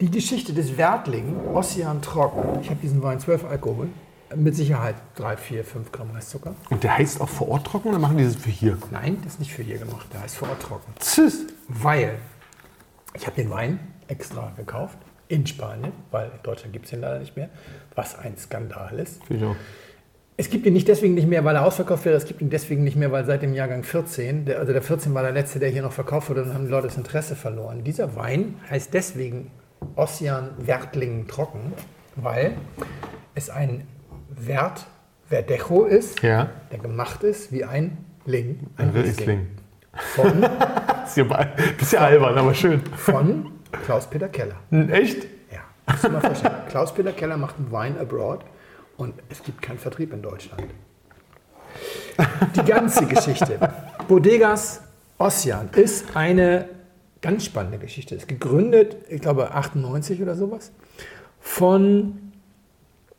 Die Geschichte des Wertling, Ossian Trocken. Ich habe diesen Wein 12 Alkohol. Mit Sicherheit 3, 4, 5 Gramm Restzucker. Und der heißt auch vor Ort trocken oder machen die das für hier? Nein, das ist nicht für hier gemacht. Der heißt vor Ort trocken. Tschüss. Weil ich habe den Wein extra gekauft in Spanien, weil in Deutschland gibt es den leider nicht mehr. Was ein Skandal ist. Auch. Es gibt ihn nicht deswegen nicht mehr, weil er ausverkauft wäre, es gibt ihn deswegen nicht mehr, weil seit dem Jahrgang 14, der, also der 14 war der letzte, der hier noch verkauft wurde, dann haben die Leute das Interesse verloren. Dieser Wein heißt deswegen Ossian Wertling Trocken, weil es ein Wert Verdecho ist, Ja. der gemacht ist wie ein Ling, Ein Riesling. Riesling. Von, Ist ja, bisschen albern, aber schön. von Klaus-Peter Keller. Echt? Ja, musst du mal vorstellen. Klaus-Peter Keller macht einen Wein abroad und es gibt keinen Vertrieb in Deutschland. Die ganze Geschichte. Bodegas Ossian ist eine ganz spannende Geschichte. Ist gegründet, ich glaube 98 oder sowas, von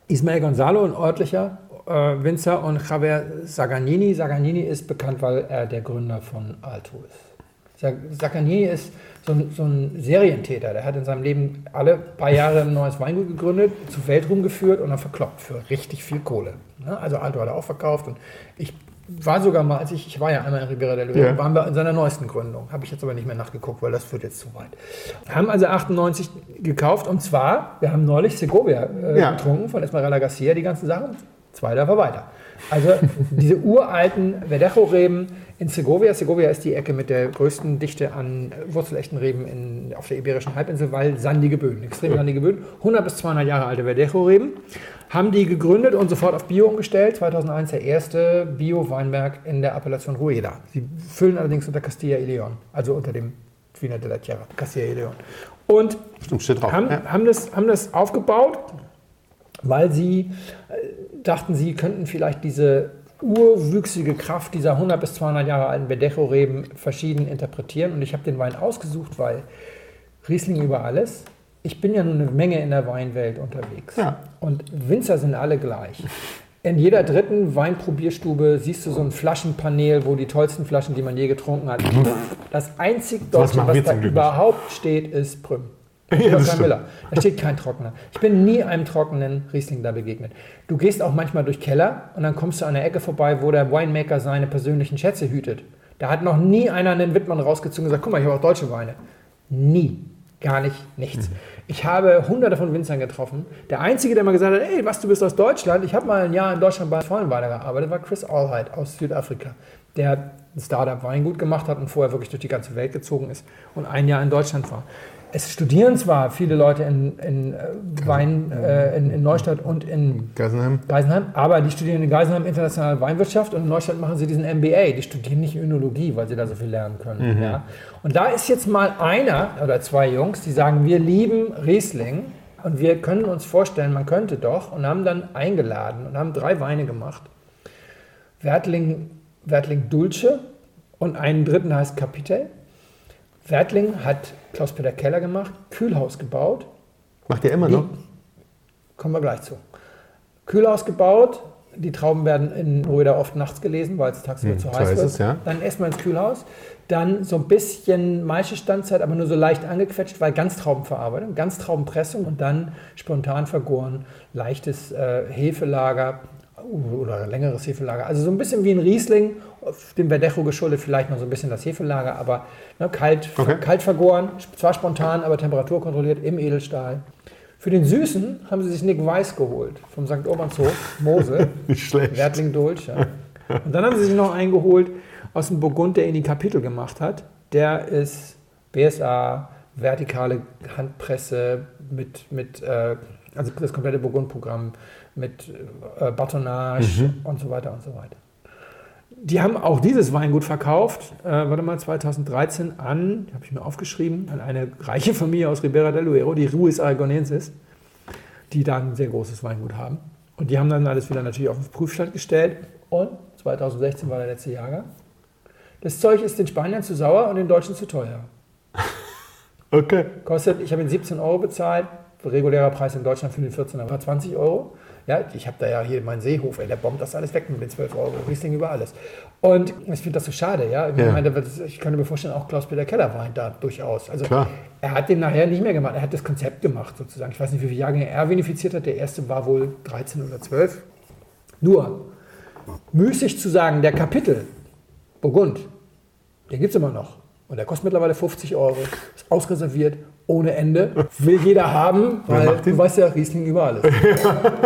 Ismael Gonzalo, ein örtlicher äh, Winzer, und Javier Sagagnini. Sagagnini ist bekannt, weil er der Gründer von Alto ist. Sag- Sagagnini ist so ein, so ein Serientäter. Der hat in seinem Leben alle paar Jahre ein neues Weingut gegründet, zu Weltruhm geführt und dann verkloppt für richtig viel Kohle. Ne? Also Alto hat er auch verkauft und ich war sogar mal, als ich, ich war ja einmal in Ribera del Duero, Ja. waren wir in seiner neuesten Gründung. Habe ich jetzt aber nicht mehr nachgeguckt, weil das führt jetzt zu weit. Haben also 98 gekauft und zwar, wir haben neulich Segovia äh, Ja. getrunken von Esmeralda Garcia, die ganzen Sachen. Zwei Dörfer weiter. Also diese uralten Verdejo-Reben in Segovia. Segovia ist die Ecke mit der größten Dichte an wurzelechten Reben in, auf der Iberischen Halbinsel, weil sandige Böden, extrem sandige Böden. 100 bis 200 Jahre alte Verdejo-Reben. Haben die gegründet und sofort auf Bio umgestellt. 2001 der erste Bio-Weinberg in der Appellation Rueda. Sie füllen allerdings unter Castilla y León, also unter dem Vina de la Tierra, Castilla y León. Und Stimmt, haben, haben, das, haben das aufgebaut, weil sie äh, dachten, sie könnten vielleicht diese urwüchsige Kraft dieser 100 bis 200 Jahre alten Verdecho-Reben verschieden interpretieren. Und ich habe den Wein ausgesucht, weil Riesling über alles. Ich bin ja nun eine Menge in der Weinwelt unterwegs. Ja. Und Winzer sind alle gleich. In jeder dritten Weinprobierstube siehst du so ein Flaschenpanel, wo die tollsten Flaschen, die man je getrunken hat. Das einzig Deutsche, was da überhaupt steht, ist Prüm. Ja, Oder das kein. Müller. Da steht kein Trockener. Ich bin nie einem trockenen Riesling da begegnet. Du gehst auch manchmal durch Keller und dann kommst du an der Ecke vorbei, wo der Winemaker seine persönlichen Schätze hütet. Da hat noch nie einer einen Wittmann rausgezogen und gesagt, guck mal, ich habe auch deutsche Weine. Nie. Gar nicht, nichts. Ich habe hunderte von Winzern getroffen. Der Einzige, der mal gesagt hat, ey, was, du bist aus Deutschland? Ich habe mal ein Jahr in Deutschland bei Vollenweiler gearbeitet, war Chris Allheit aus Südafrika, der ein Startup-Weingut gemacht hat und vorher wirklich durch die ganze Welt gezogen ist und ein Jahr in Deutschland war. Es studieren zwar viele Leute in, in, äh, Wein, äh, in, in Neustadt und in Geisenheim. Geisenheim, aber die studieren in Geisenheim internationale Weinwirtschaft und in Neustadt machen sie diesen MBA. Die studieren nicht Önologie, weil sie da so viel lernen können. Ja. Und da ist jetzt mal einer oder zwei Jungs, die sagen, wir lieben Riesling und wir können uns vorstellen, man könnte doch und haben dann eingeladen und haben drei Weine gemacht. Wertling, Wertling Dulce und einen dritten heißt Kapitel. Wertling hat Klaus-Peter Keller gemacht, Kühlhaus gebaut, Macht ihr immer noch? Kommen wir gleich zu. Kühlhaus gebaut. Die Trauben werden in Röder oft nachts gelesen, weil es tagsüber Hm, zu so heiß ist wird. es, ja. Dann erstmal ins Kühlhaus. Dann so ein bisschen Maischestandzeit, aber nur so leicht angequetscht, weil Ganztraubenverarbeitung, Ganztraubenpressung und dann spontan vergoren, leichtes äh, Hefelager oder längeres Hefelager. Also so ein bisschen wie ein Riesling, auf dem Verdecho geschuldet, vielleicht noch so ein bisschen das Hefelager, aber ne, kalt, Okay. kalt vergoren, zwar spontan, aber temperaturkontrolliert im Edelstahl. Für den Süßen haben sie sich Nick Weiss geholt, vom St. Urbanshof, Mosel, Nicht schlecht. Wertling Dulce. Und dann haben sie sich noch einen geholt aus dem Burgund, der ihn die Kapitel gemacht hat. Der ist BSA, vertikale Handpresse mit, mit äh, also das komplette Burgund-Programm mit äh, Batonage und so weiter und so weiter. Die haben auch dieses Weingut verkauft, äh, warte mal, 2013 an, habe ich mir aufgeschrieben, an eine reiche Familie aus Ribera del Duero, die Ruiz Aragonensis, die da ein sehr großes Weingut haben. Und die haben dann alles wieder natürlich auf den Prüfstand gestellt. Und 2016 war der letzte Jahrgang. Das Zeug ist den Spaniern zu sauer und den Deutschen zu teuer. Okay. Kostet, ich habe ihn 17 Euro bezahlt, regulärer Preis in Deutschland für den 14er war 20 Euro. Ja, ich habe da ja hier meinen Seehof, ey, der bombt das alles weg mit den 12 Euro. Riesling über alles. Und ich finde das so schade, ja. Ich, Ja. meine, ich könnte mir vorstellen, auch Klaus-Peter Keller weint da durchaus. Also Klar. er hat den nachher nicht mehr gemacht, er hat das Konzept gemacht sozusagen. Ich weiß nicht, wie viele Jahrgänge er vinifiziert hat. Der erste war wohl 13 oder 12. Nur, müßig zu sagen, der Kapitel Burgund, den gibt es immer noch. Und der kostet mittlerweile 50 Euro. Ist ausreserviert, ohne Ende. Will jeder haben, weil du weißt ja, Riesling über alles.